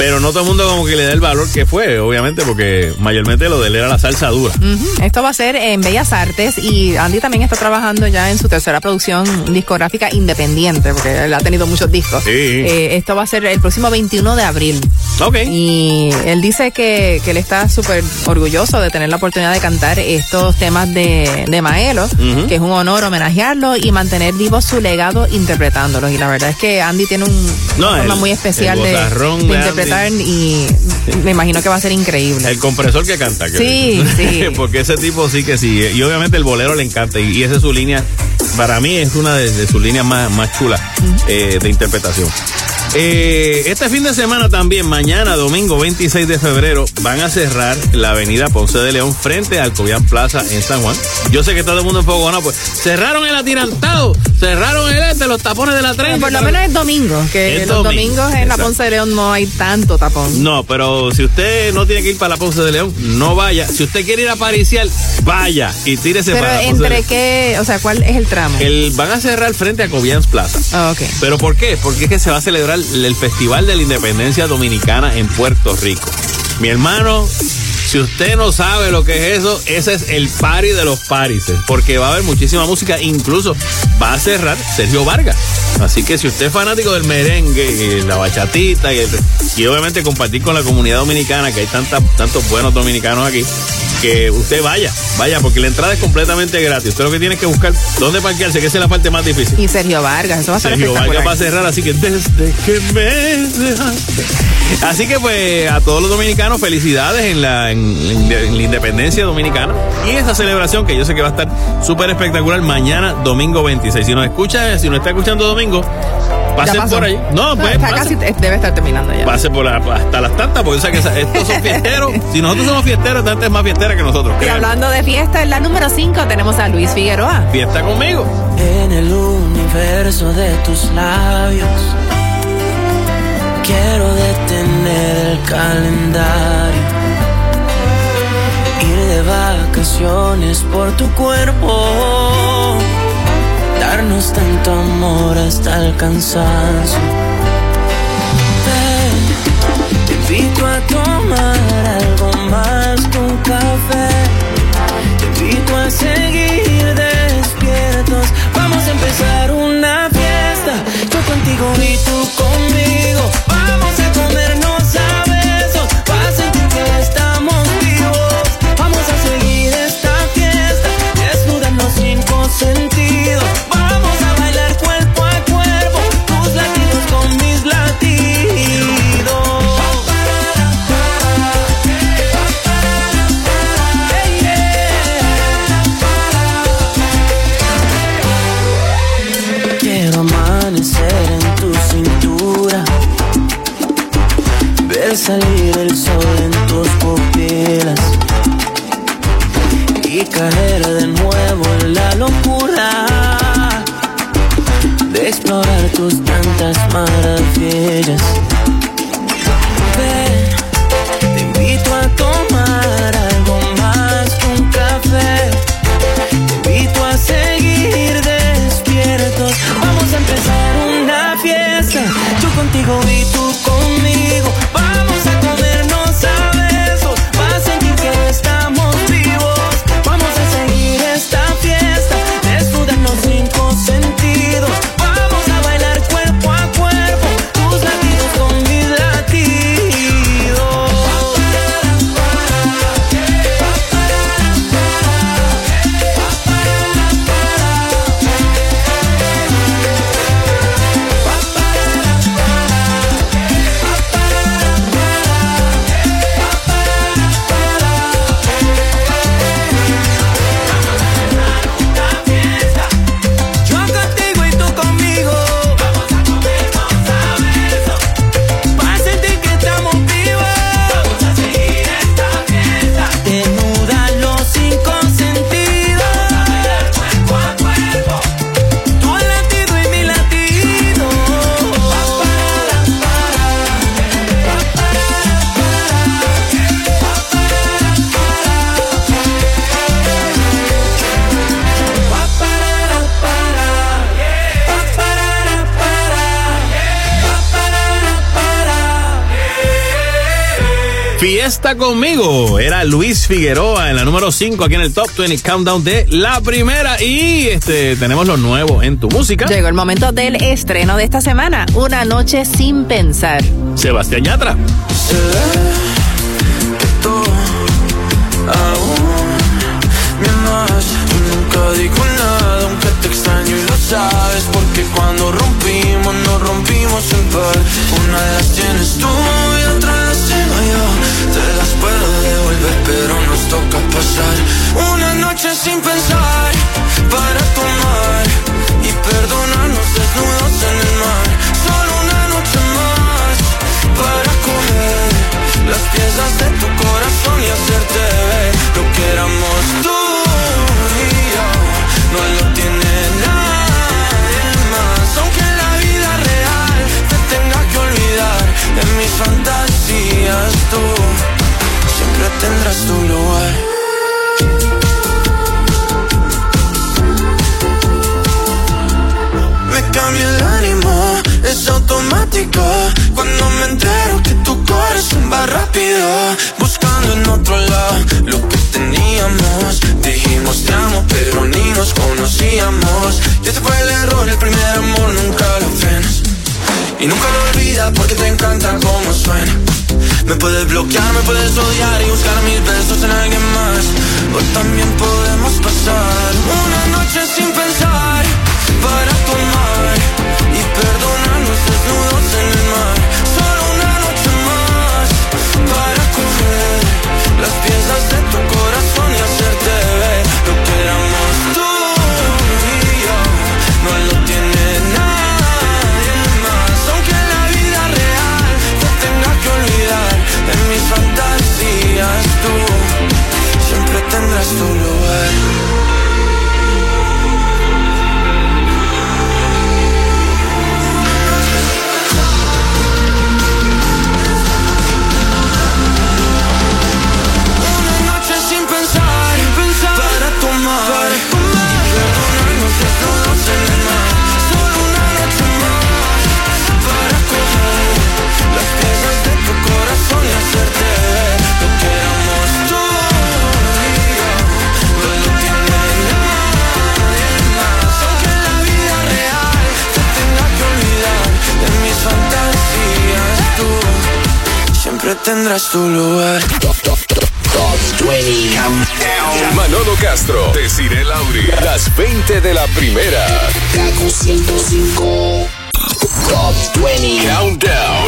pero no todo el mundo como que le da el valor que fue, obviamente, porque mayormente lo de él era la salsa dura. Ujú, Esto va a ser en Bellas Artes y Andy también está trabajando ya en su tercera producción discográfica independiente, porque él ha tenido muchos discos. Sí. Eh, esto va a ser el próximo 21 de abril. Ok. Y él dice que, que él está súper orgulloso de tener la oportunidad de cantar estos temas de, de Maelo, que es un honor homenajearlo y mantener vivo su legado interpretándolos. Y la verdad es que Andy tiene un, No, una forma el- muy especial de, de interpretar y me imagino que va a ser increíble. El compresor que canta. que- Sí, sí. Porque ese tipo sí que sí. Y obviamente el bolero le encanta. Y, y esa es su línea. Para mí es una de, de sus líneas más, más chulas eh, de interpretación. Eh, este fin de semana también, mañana, domingo 26 de febrero, van a cerrar la avenida Ponce de León frente al Cobian Plaza en San Juan. Yo sé que todo el mundo en Fogona, pues cerraron el atirantado, cerraron el este, los tapones de la 30. Por lo menos es domingo, que Es los domingo, domingos en la. Ponce de León no hay tanto tapón. No, pero si usted no tiene que ir para la Ponce de León, no vaya. Si usted quiere ir a Paricial, vaya y tírese Pero para la Ponce entre qué, o sea, ¿cuál es el tramo? El, van a cerrar frente a Cobians Plaza. Ah, ok. ¿Pero por qué? Porque es que se va a celebrar el Festival de la Independencia Dominicana en Puerto Rico. Mi hermano, si usted no sabe lo que es eso, ese es el party de los parises, porque va a haber muchísima música, incluso va a cerrar Sergio Vargas. Así que si usted es fanático del merengue, y la bachatita y, el- y obviamente compartir con la comunidad dominicana, que hay tanta- tantos buenos dominicanos aquí, que usted vaya, vaya, porque la entrada es completamente gratis. Usted lo que tiene es que buscar dónde parquearse, que esa es la parte más difícil. Y Sergio Vargas, eso va a ser Sergio Vargas va a cerrar, así que desde que me dejaste. Así que pues a todos los dominicanos felicidades en la, en, en- en la independencia dominicana y esa celebración que yo sé que va a estar súper espectacular mañana domingo 26. Si nos escucha, si nos está escuchando domingo, pasen por ahí. No, pues casi, debe estar terminando ya. pase por la- hasta las tantas, porque yo sé que estos son fiesteros. si nosotros somos fiesteros, gente es más fiestera que nosotros. Y créanme. hablando de fiesta, en la número 5 tenemos a Luis Figueroa. Fiesta conmigo. En el universo de tus labios quiero detener el calendario. De vacaciones por tu cuerpo. Darnos tanto amor hasta el cansancio. Te invito a tomar algo más que café. Te invito a seguir despiertos. Vamos a empezar una fiesta. Yo contigo y tú salir el sol en tus pupilas y caer de nuevo en la locura de explorar tus tantas maravillas. Fiesta conmigo. Era Luis Figueroa en la número 5 aquí en el Top 20 Countdown de la primera. Y este tenemos lo nuevo en tu música. Llegó el momento del estreno de esta semana, Una noche sin pensar. Sebastián Yatra. Aún me amas, yo nunca digo nada, aunque te extraño y lo sabes, porque cuando rompimos, nos rompimos en par. Una de las tienes tú y otra pero nos toca pasar una noche sin pensar para tomar y perdonarnos desnudos en el mar. Solo una noche más para comer las piezas de tu corazón y hacerte tendrás tu lugar. cambia el ánimo, es automático. Cuando me entero que tu corazón va rápido, buscando en otro lado lo que teníamos. Dijimos te pero ni nos conocíamos. Y ese fue el error, el primer amor nunca lo frenas. Y nunca lo olvidas porque te encanta cómo suena. Me puedes bloquear, me puedes odiar y buscar mis besos en alguien más. O también podemos pasar una noche sin pensar siempre tendrás tendrás tu lugar. Manolo Castro, Desiree Lauri, las 20 de la primera. Kaku 105. Top 20 Countdown.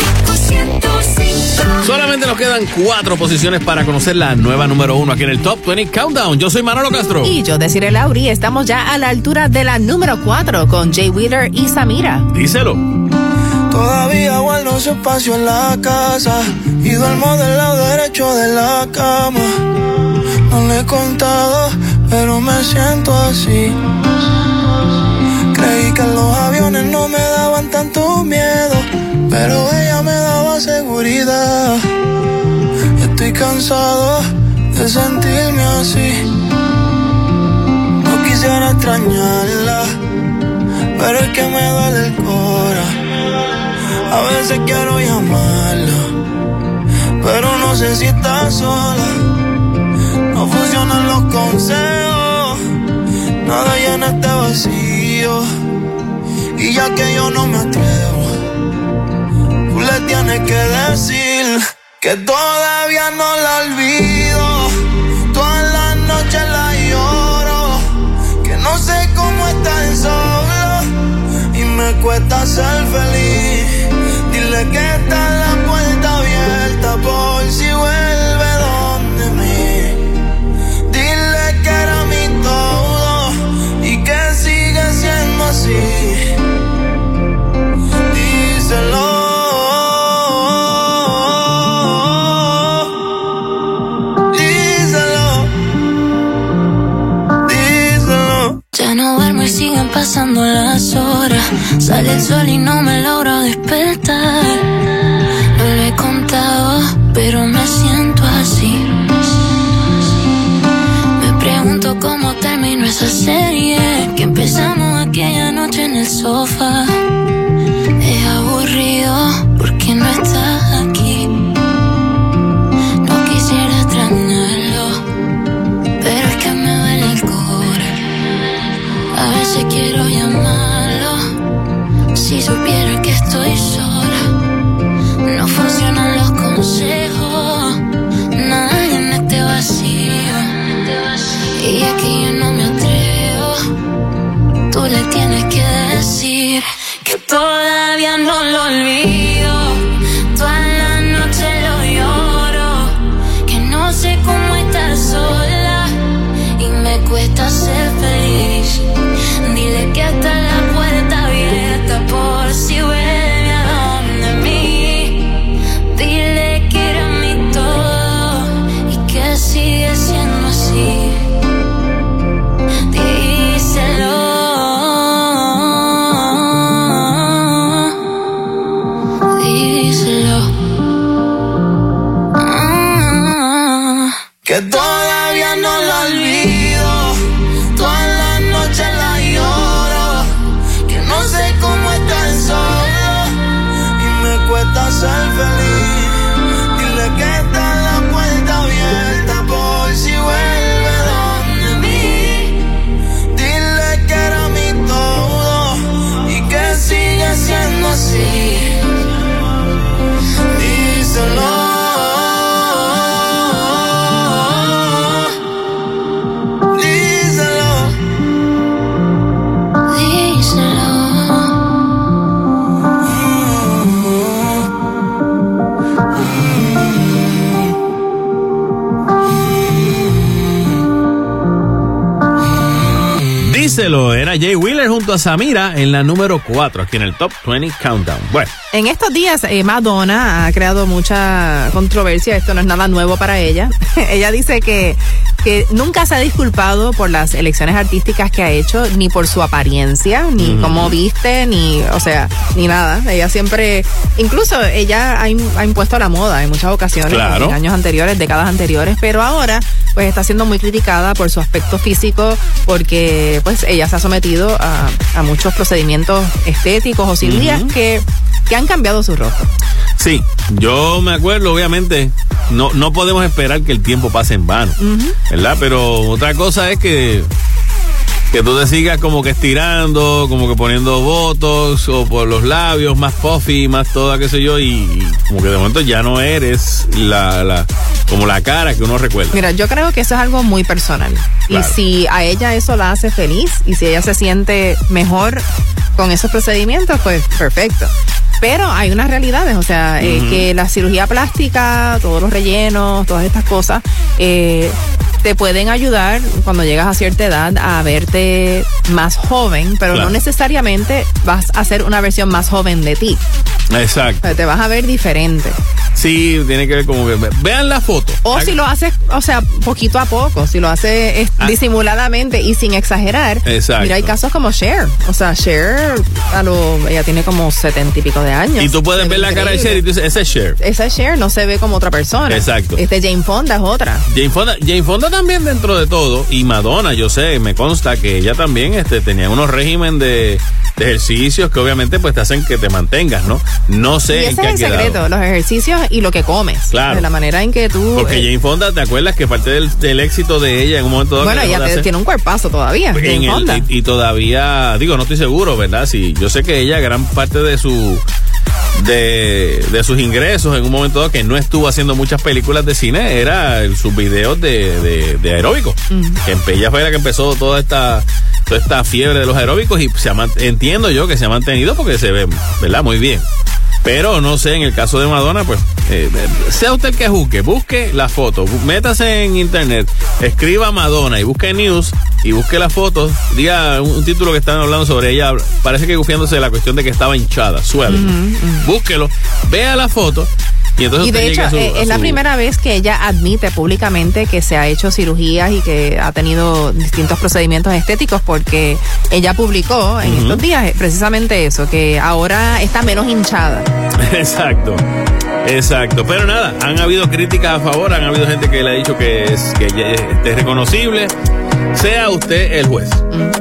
Solamente nos quedan cuatro posiciones para conocer la nueva número uno aquí en el Top 20 Countdown. Yo soy Manolo Castro. Y yo, Desiree Lauri, estamos ya a la altura de la número 4 con Jay Wheeler y Samira. Díselo. Todavía guardo su espacio en la casa y duermo del lado derecho de la cama. No le he contado, pero me siento así. Creí que los aviones no me daban tanto miedo, pero ella me daba seguridad. Estoy cansado de sentirme así. No quisiera extrañarla, pero es que me duele el cora. A veces quiero llamarla, pero no sé si está sola. No funcionan los consejos, nada llena este vacío. Y ya que yo no me atrevo, tú le tienes que decir que todavía no la olvido. Todas las noches la lloro, que no sé cómo estar sola y me cuesta ser feliz. Que está la puerta abierta por si vuelve donde mí. Dile que era mi todo y que sigue siendo así. Díselo. Díselo. Díselo. Ya no duermo y siguen pasando las horas. Sale el sol y no me No lo he contado, pero me siento así. Me pregunto cómo terminó esa serie que empezamos aquella noche en el sofá. Es aburrido porque no estás aquí. No quisiera extrañarlo, pero es que me duele el corazón. A veces quiero Le tienes que decir Díselo, era Jay Wheeler junto a Samira en la número 4, aquí en el Top 20 Countdown. Bueno, En estos días, eh, Madonna ha creado mucha controversia. Esto no es nada nuevo para ella. ella dice que, que nunca se ha disculpado por las elecciones artísticas que ha hecho, ni por su apariencia, ni cómo viste, ni, o sea, ni nada. Ella siempre, incluso ella ha, ha impuesto la moda en muchas ocasiones, Claro. en años anteriores, décadas anteriores, pero ahora pues está siendo muy criticada por su aspecto físico porque pues ella se ha sometido a, a muchos procedimientos estéticos o cirugías Ujú. que, que han cambiado su rostro. sí, yo me acuerdo, obviamente, no, no podemos esperar que el tiempo pase en vano, ¿verdad? Pero otra cosa es que que tú te sigas como que estirando, como que poniendo votos o por los labios, más puffy, más toda, qué sé yo, y, y como que de momento ya no eres la, la como la cara que uno recuerda. Mira, yo creo que eso es algo muy personal. Claro. Y si a ella eso la hace feliz y si ella se siente mejor con esos procedimientos, pues perfecto. Pero hay unas realidades, o sea, eh, que la cirugía plástica, todos los rellenos, todas estas cosas, eh, te pueden ayudar cuando llegas a cierta edad a verte más joven, pero Claro. no necesariamente vas a ser una versión más joven de ti. Exacto. O sea, te vas a ver diferente. Sí, tiene que ver como que vean la foto. O si lo haces, o sea, poquito a poco, si lo haces es- Ah. disimuladamente y sin exagerar. Exacto. Mira, hay casos como Cher. O sea, Cher, a lo, ella tiene como setenta y pico de años. Y tú puedes ver la cara de Cher y tú dices, ese es Cher. Esa Cher no se ve como otra persona. Exacto. Este Jane Fonda es otra. Jane Fonda, Jane Fonda también dentro de todo y Madonna, yo sé, me consta que ella también este, tenía unos régimen de, de ejercicios que obviamente pues te hacen que te mantengas, ¿no? No sé y en ese qué es el quedado. secreto, los ejercicios y lo que comes. Claro. De la manera en que tú. Porque eh, Jane Fonda, ¿te acuerdas que parte del, del éxito de ella en un momento dado bueno, ella te- tiene un cuerpazo todavía. en Jane el- Fonda. y, y todavía, digo, no estoy seguro, ¿verdad? Sí, yo sé que ella, gran parte de su de, de sus ingresos en un momento dado que no estuvo haciendo muchas películas de cine era el- sus videos de, de, de aeróbicos. Que en ella fue la que empezó toda esta toda esta fiebre de los aeróbicos y se ha entiendo yo que se ha mantenido porque se ve, ¿verdad? Muy bien. Pero no sé, en el caso de Madonna, pues, eh, eh, sea usted el que juzgue, busque la foto, métase en internet, escriba Madonna y busque news y busque las fotos, diga un, un título que están hablando sobre ella, parece que gufiándose de la cuestión de que estaba hinchada, suave. Búsquelo, vea la foto y de hecho, su- eh, es la su- primera vez que ella admite públicamente que se ha hecho cirugías y que ha tenido distintos procedimientos estéticos porque ella publicó en estos días precisamente eso, que ahora está menos hinchada. Exacto. Exacto, pero nada, han habido críticas a favor, han habido gente que le ha dicho que es que es reconocible. Sea usted el juez.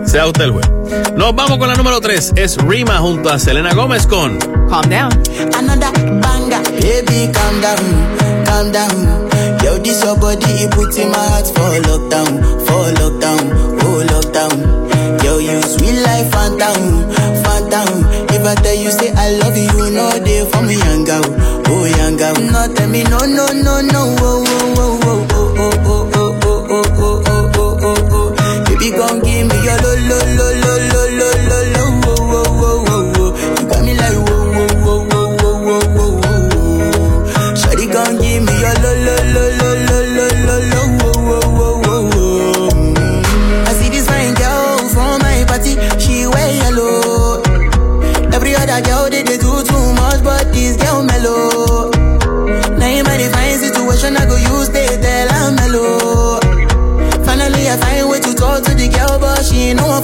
Sea usted el juez. Nos vamos con la número 3. Es Rima junto a Selena Gómez con Calm Down. Another banger, baby, calm down, calm down. Yo, this your body, it puts in my heart for lockdown, for lockdown, oh lockdown. Yo, you sweet life, phantom, phantom. If tell you say I love you, know they for me, young girl, oh young girl. No, tell me no, no, no, no, oh, oh, oh, oh, oh, oh, oh, oh, oh, oh, oh, oh, oh, oh, oh. Baby, gon' give me your lo, lo, lo, lo, lo, lo,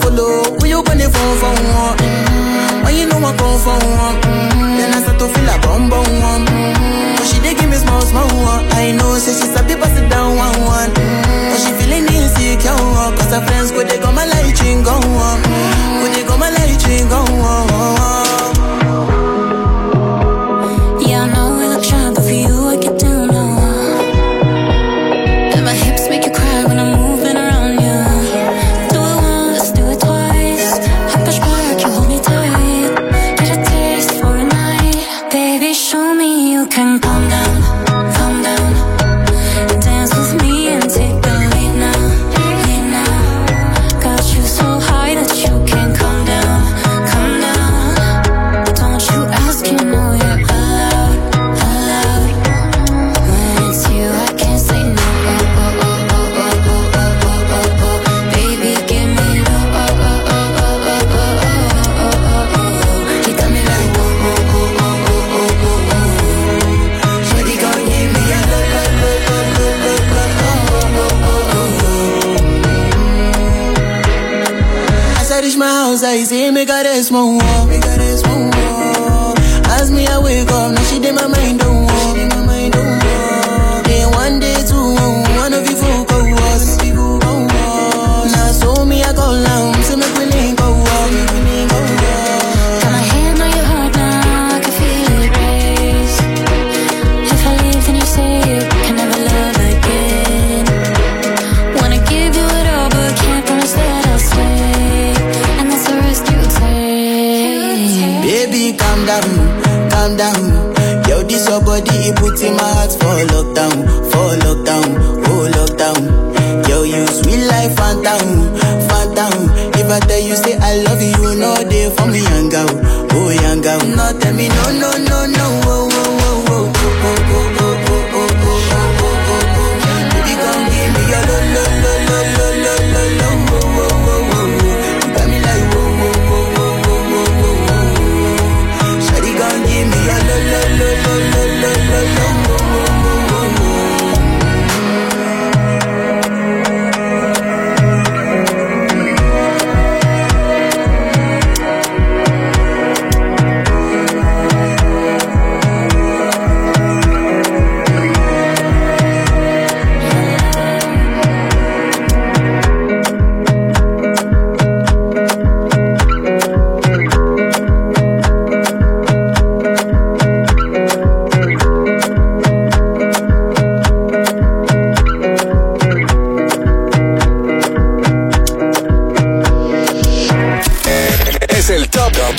follow. When you gonna phone for one? Mm, When you know I come for one? Mm, Then I start to feel a bum bum one. Mm, But she dey give me small small one. I know, say she's a bit pass down one one. Mm, But she feeling insecure, cause her friends go they go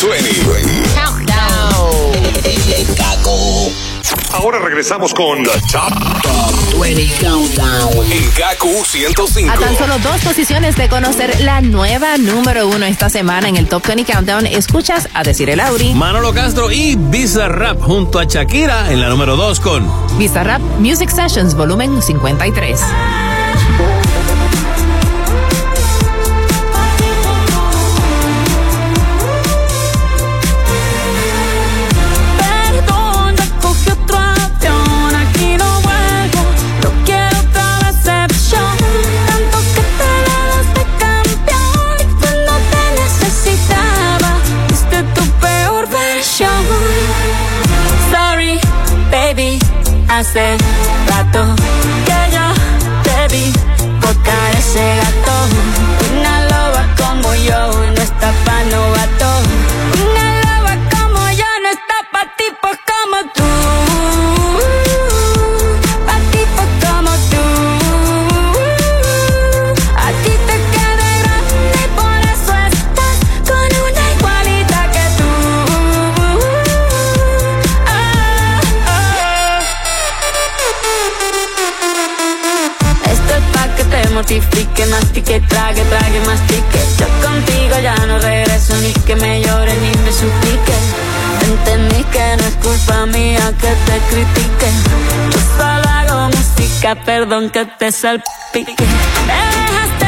20. Countdown. Ahora regresamos con The Top, Top 20 Countdown en Gaku 105. A tan solo dos posiciones de conocer la nueva número uno esta semana en el Top 20 Countdown, escuchas a decir el Auri, Manolo Castro y Bizarrap junto a Shakira en la número dos con Bizarrap Music Sessions volumen 53. say suplique. Entendí que no es culpa mía que te critique. Yo solo hago música, perdón que te salpique. Me dejaste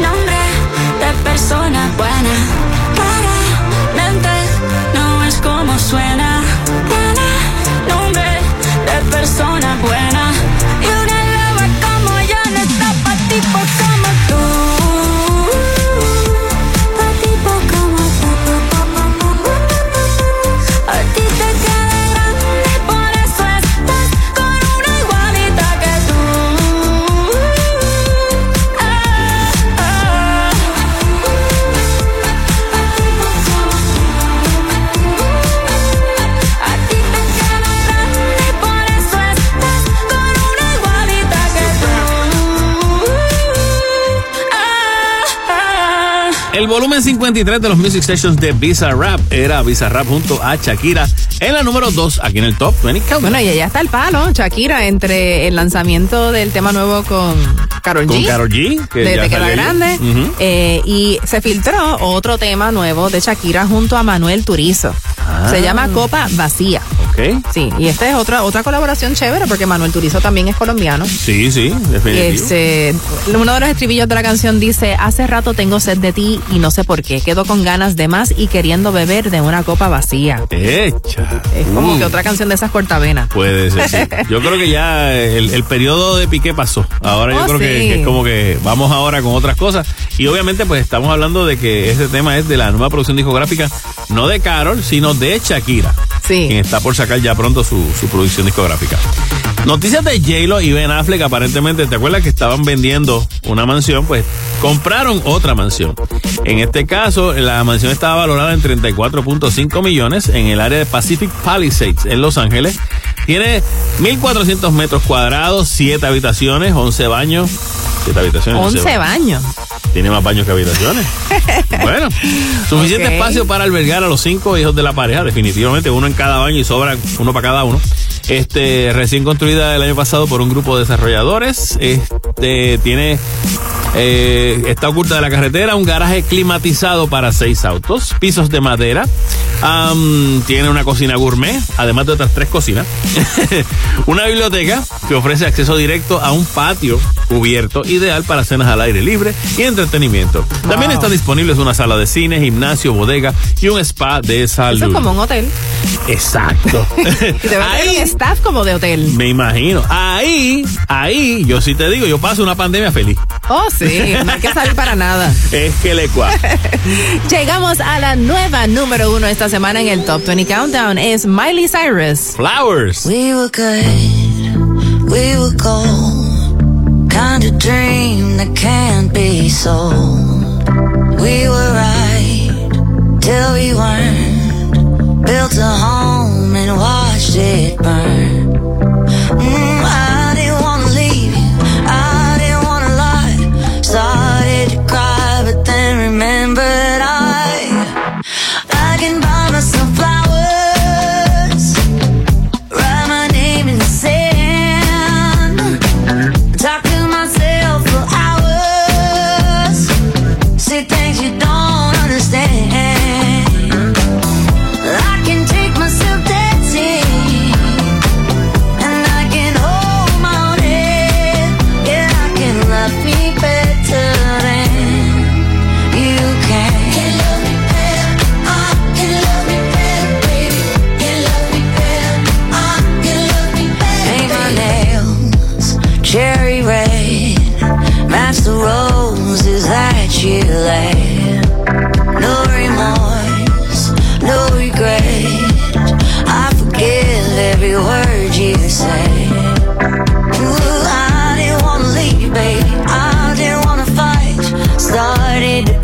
nombre de persona buena. Claramente no es como suena. Buena, nombre de persona buena. El volumen 53 de los Music Sessions de Visa Rap era Visa Rap junto a Shakira en la número 2 aquí en el Top 20 Countdown. Bueno, y allá está el palo, Shakira, entre el lanzamiento del tema nuevo con Karol G. Con Karol G, que de ya Te Queda salió ayer. Grande. Eh, y se filtró otro tema nuevo de Shakira junto a Manuel Turizo. Ah. Se llama Copa Vacía. Ok. Sí, y esta es otra otra colaboración chévere porque Manuel Turizo también es colombiano. Sí, sí, definitivo. este, uno de los estribillos de la canción dice, hace rato tengo sed de ti y no sé por qué, quedo con ganas de más y queriendo beber de una copa vacía. Hecha. Es como Uh, que otra canción de esas cortavenas. Puede ser, sí. Yo creo que ya el, el periodo de Piqué pasó. Ahora yo Oh, creo que, que es como que vamos ahora con otras cosas. Y obviamente pues estamos hablando de que este tema es de la nueva producción discográfica, no de Carol, sino de Shakira. Sí. Quien está por sacar ya pronto su, su producción discográfica. Noticias de J-Lo y Ben Affleck, aparentemente, ¿te acuerdas que estaban vendiendo una mansión? Pues compraron otra mansión. En este caso, la mansión estaba valorada en 34.5 millones en el área de Pacific Palisades, en Los Ángeles. Tiene 1.400 metros cuadrados, 7 habitaciones, 11 baños. 7 habitaciones. 11 baños. Tiene más baños que habitaciones. Bueno, suficiente espacio para albergar a los cinco hijos de la pareja, definitivamente, uno en cada baño y sobra uno para cada uno. Este, recién construida el año pasado por un grupo de desarrolladores. Este, tiene, eh, está oculta de la carretera, un garaje climatizado para seis autos, pisos de madera, tiene una cocina gourmet, además de otras tres cocinas, una biblioteca que ofrece acceso directo a un patio cubierto, ideal para cenas al aire libre y entretenimiento. También está disponible una sala de cine, gimnasio, bodega y un spa de salud. Eso es como un hotel. Exacto. Un staff como de hotel. Me imagino. Ahí, ahí, yo sí te digo, yo paso una pandemia feliz. Oh, sí, no hay que salir para nada. Es que le cua. Llegamos a la nueva número uno esta semana en el Top 20 Countdown. Es Miley Cyrus. Flowers. We were good, we were gold. Kind of dream that can't be sold. We were right till we weren't. Built a home and watched it burn.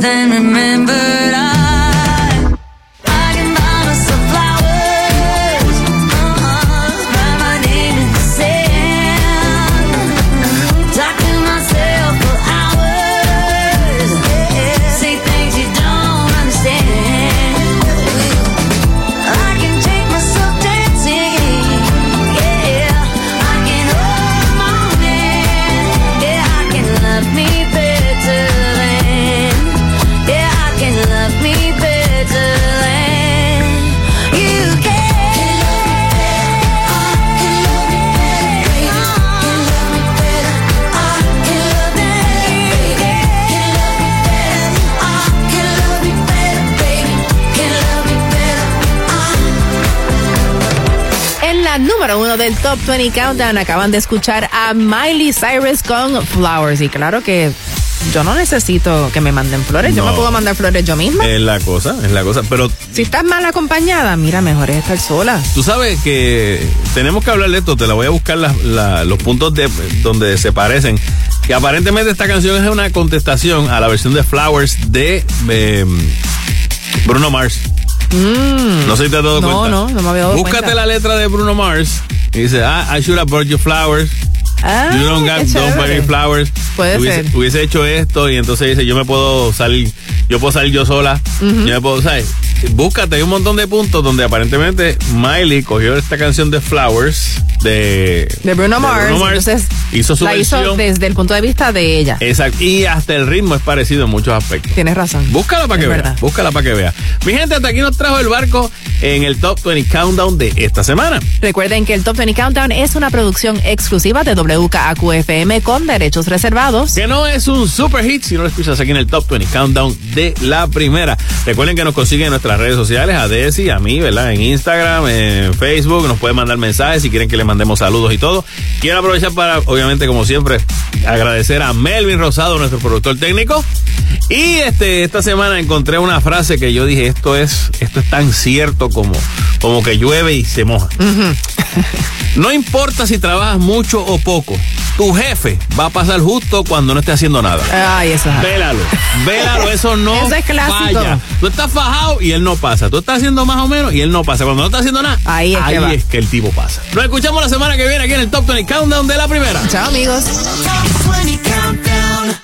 then remembered del Top 20 Countdown. Acaban de escuchar a Miley Cyrus con Flowers. Y claro que yo no necesito que me manden flores. Yo me puedo mandar flores yo misma. Es la cosa, es la cosa. Pero Si estás mal acompañada, mira, mejor es estar sola. Tú sabes que tenemos que hablar de esto, te la voy a buscar la- los puntos de donde se parecen. Que aparentemente esta canción es una contestación a la versión de Flowers de eh, Bruno Mars. No sé si te has dado Mm. No, cuenta. no, no me había dado Búscate cuenta. la letra de Bruno Mars y dice, ah, I should have brought you flowers. Ah, you don't, qué got, don't buy me chévere. flowers. Puede hubiese, ser. hubiese hecho esto y entonces dice, yo me puedo salir, yo puedo salir yo sola. Ujú. Yo me puedo, ¿sabes? Búscate, hay un montón de puntos donde aparentemente Miley cogió esta canción de Flowers de, De Bruno Mars. entonces, hizo su la hizo versión. desde el punto de vista de ella. Exacto. Y hasta el ritmo es parecido en muchos aspectos. Tienes razón. Búscala para que vea. Búscala para que vea. Mi gente, hasta aquí nos trajo el barco en el Top 20 Countdown de esta semana. Recuerden que el Top 20 Countdown es una producción exclusiva de WKAQ-FM con derechos reservados. Que no es un super hit si no lo escuchas aquí en el Top 20 Countdown de la primera. Recuerden que nos consiguen en nuestras redes sociales, a Desi, a mí, ¿verdad? En Instagram, en Facebook, nos pueden mandar mensajes si quieren que le mandemos saludos y todo. Quiero aprovechar para, obviamente, como siempre, agradecer a Melvin Rosado, nuestro productor técnico. Y este, esta semana encontré una frase que yo dije, esto es, esto es tan cierto como, como que llueve y se moja. No importa si trabajas mucho o poco, tu jefe va a pasar justo cuando no esté haciendo nada. Ay, eso es. Vélalo, vélalo, eso no Eso es clásico. falla. Tú estás fajado y él no pasa. Tú estás haciendo más o menos y él no pasa. Cuando no está haciendo nada, Ahí es que va. es que el tipo pasa. Nos escuchamos la semana que viene aquí en el Top 20 Countdown de la primera. Chao, amigos. Top 20 Countdown.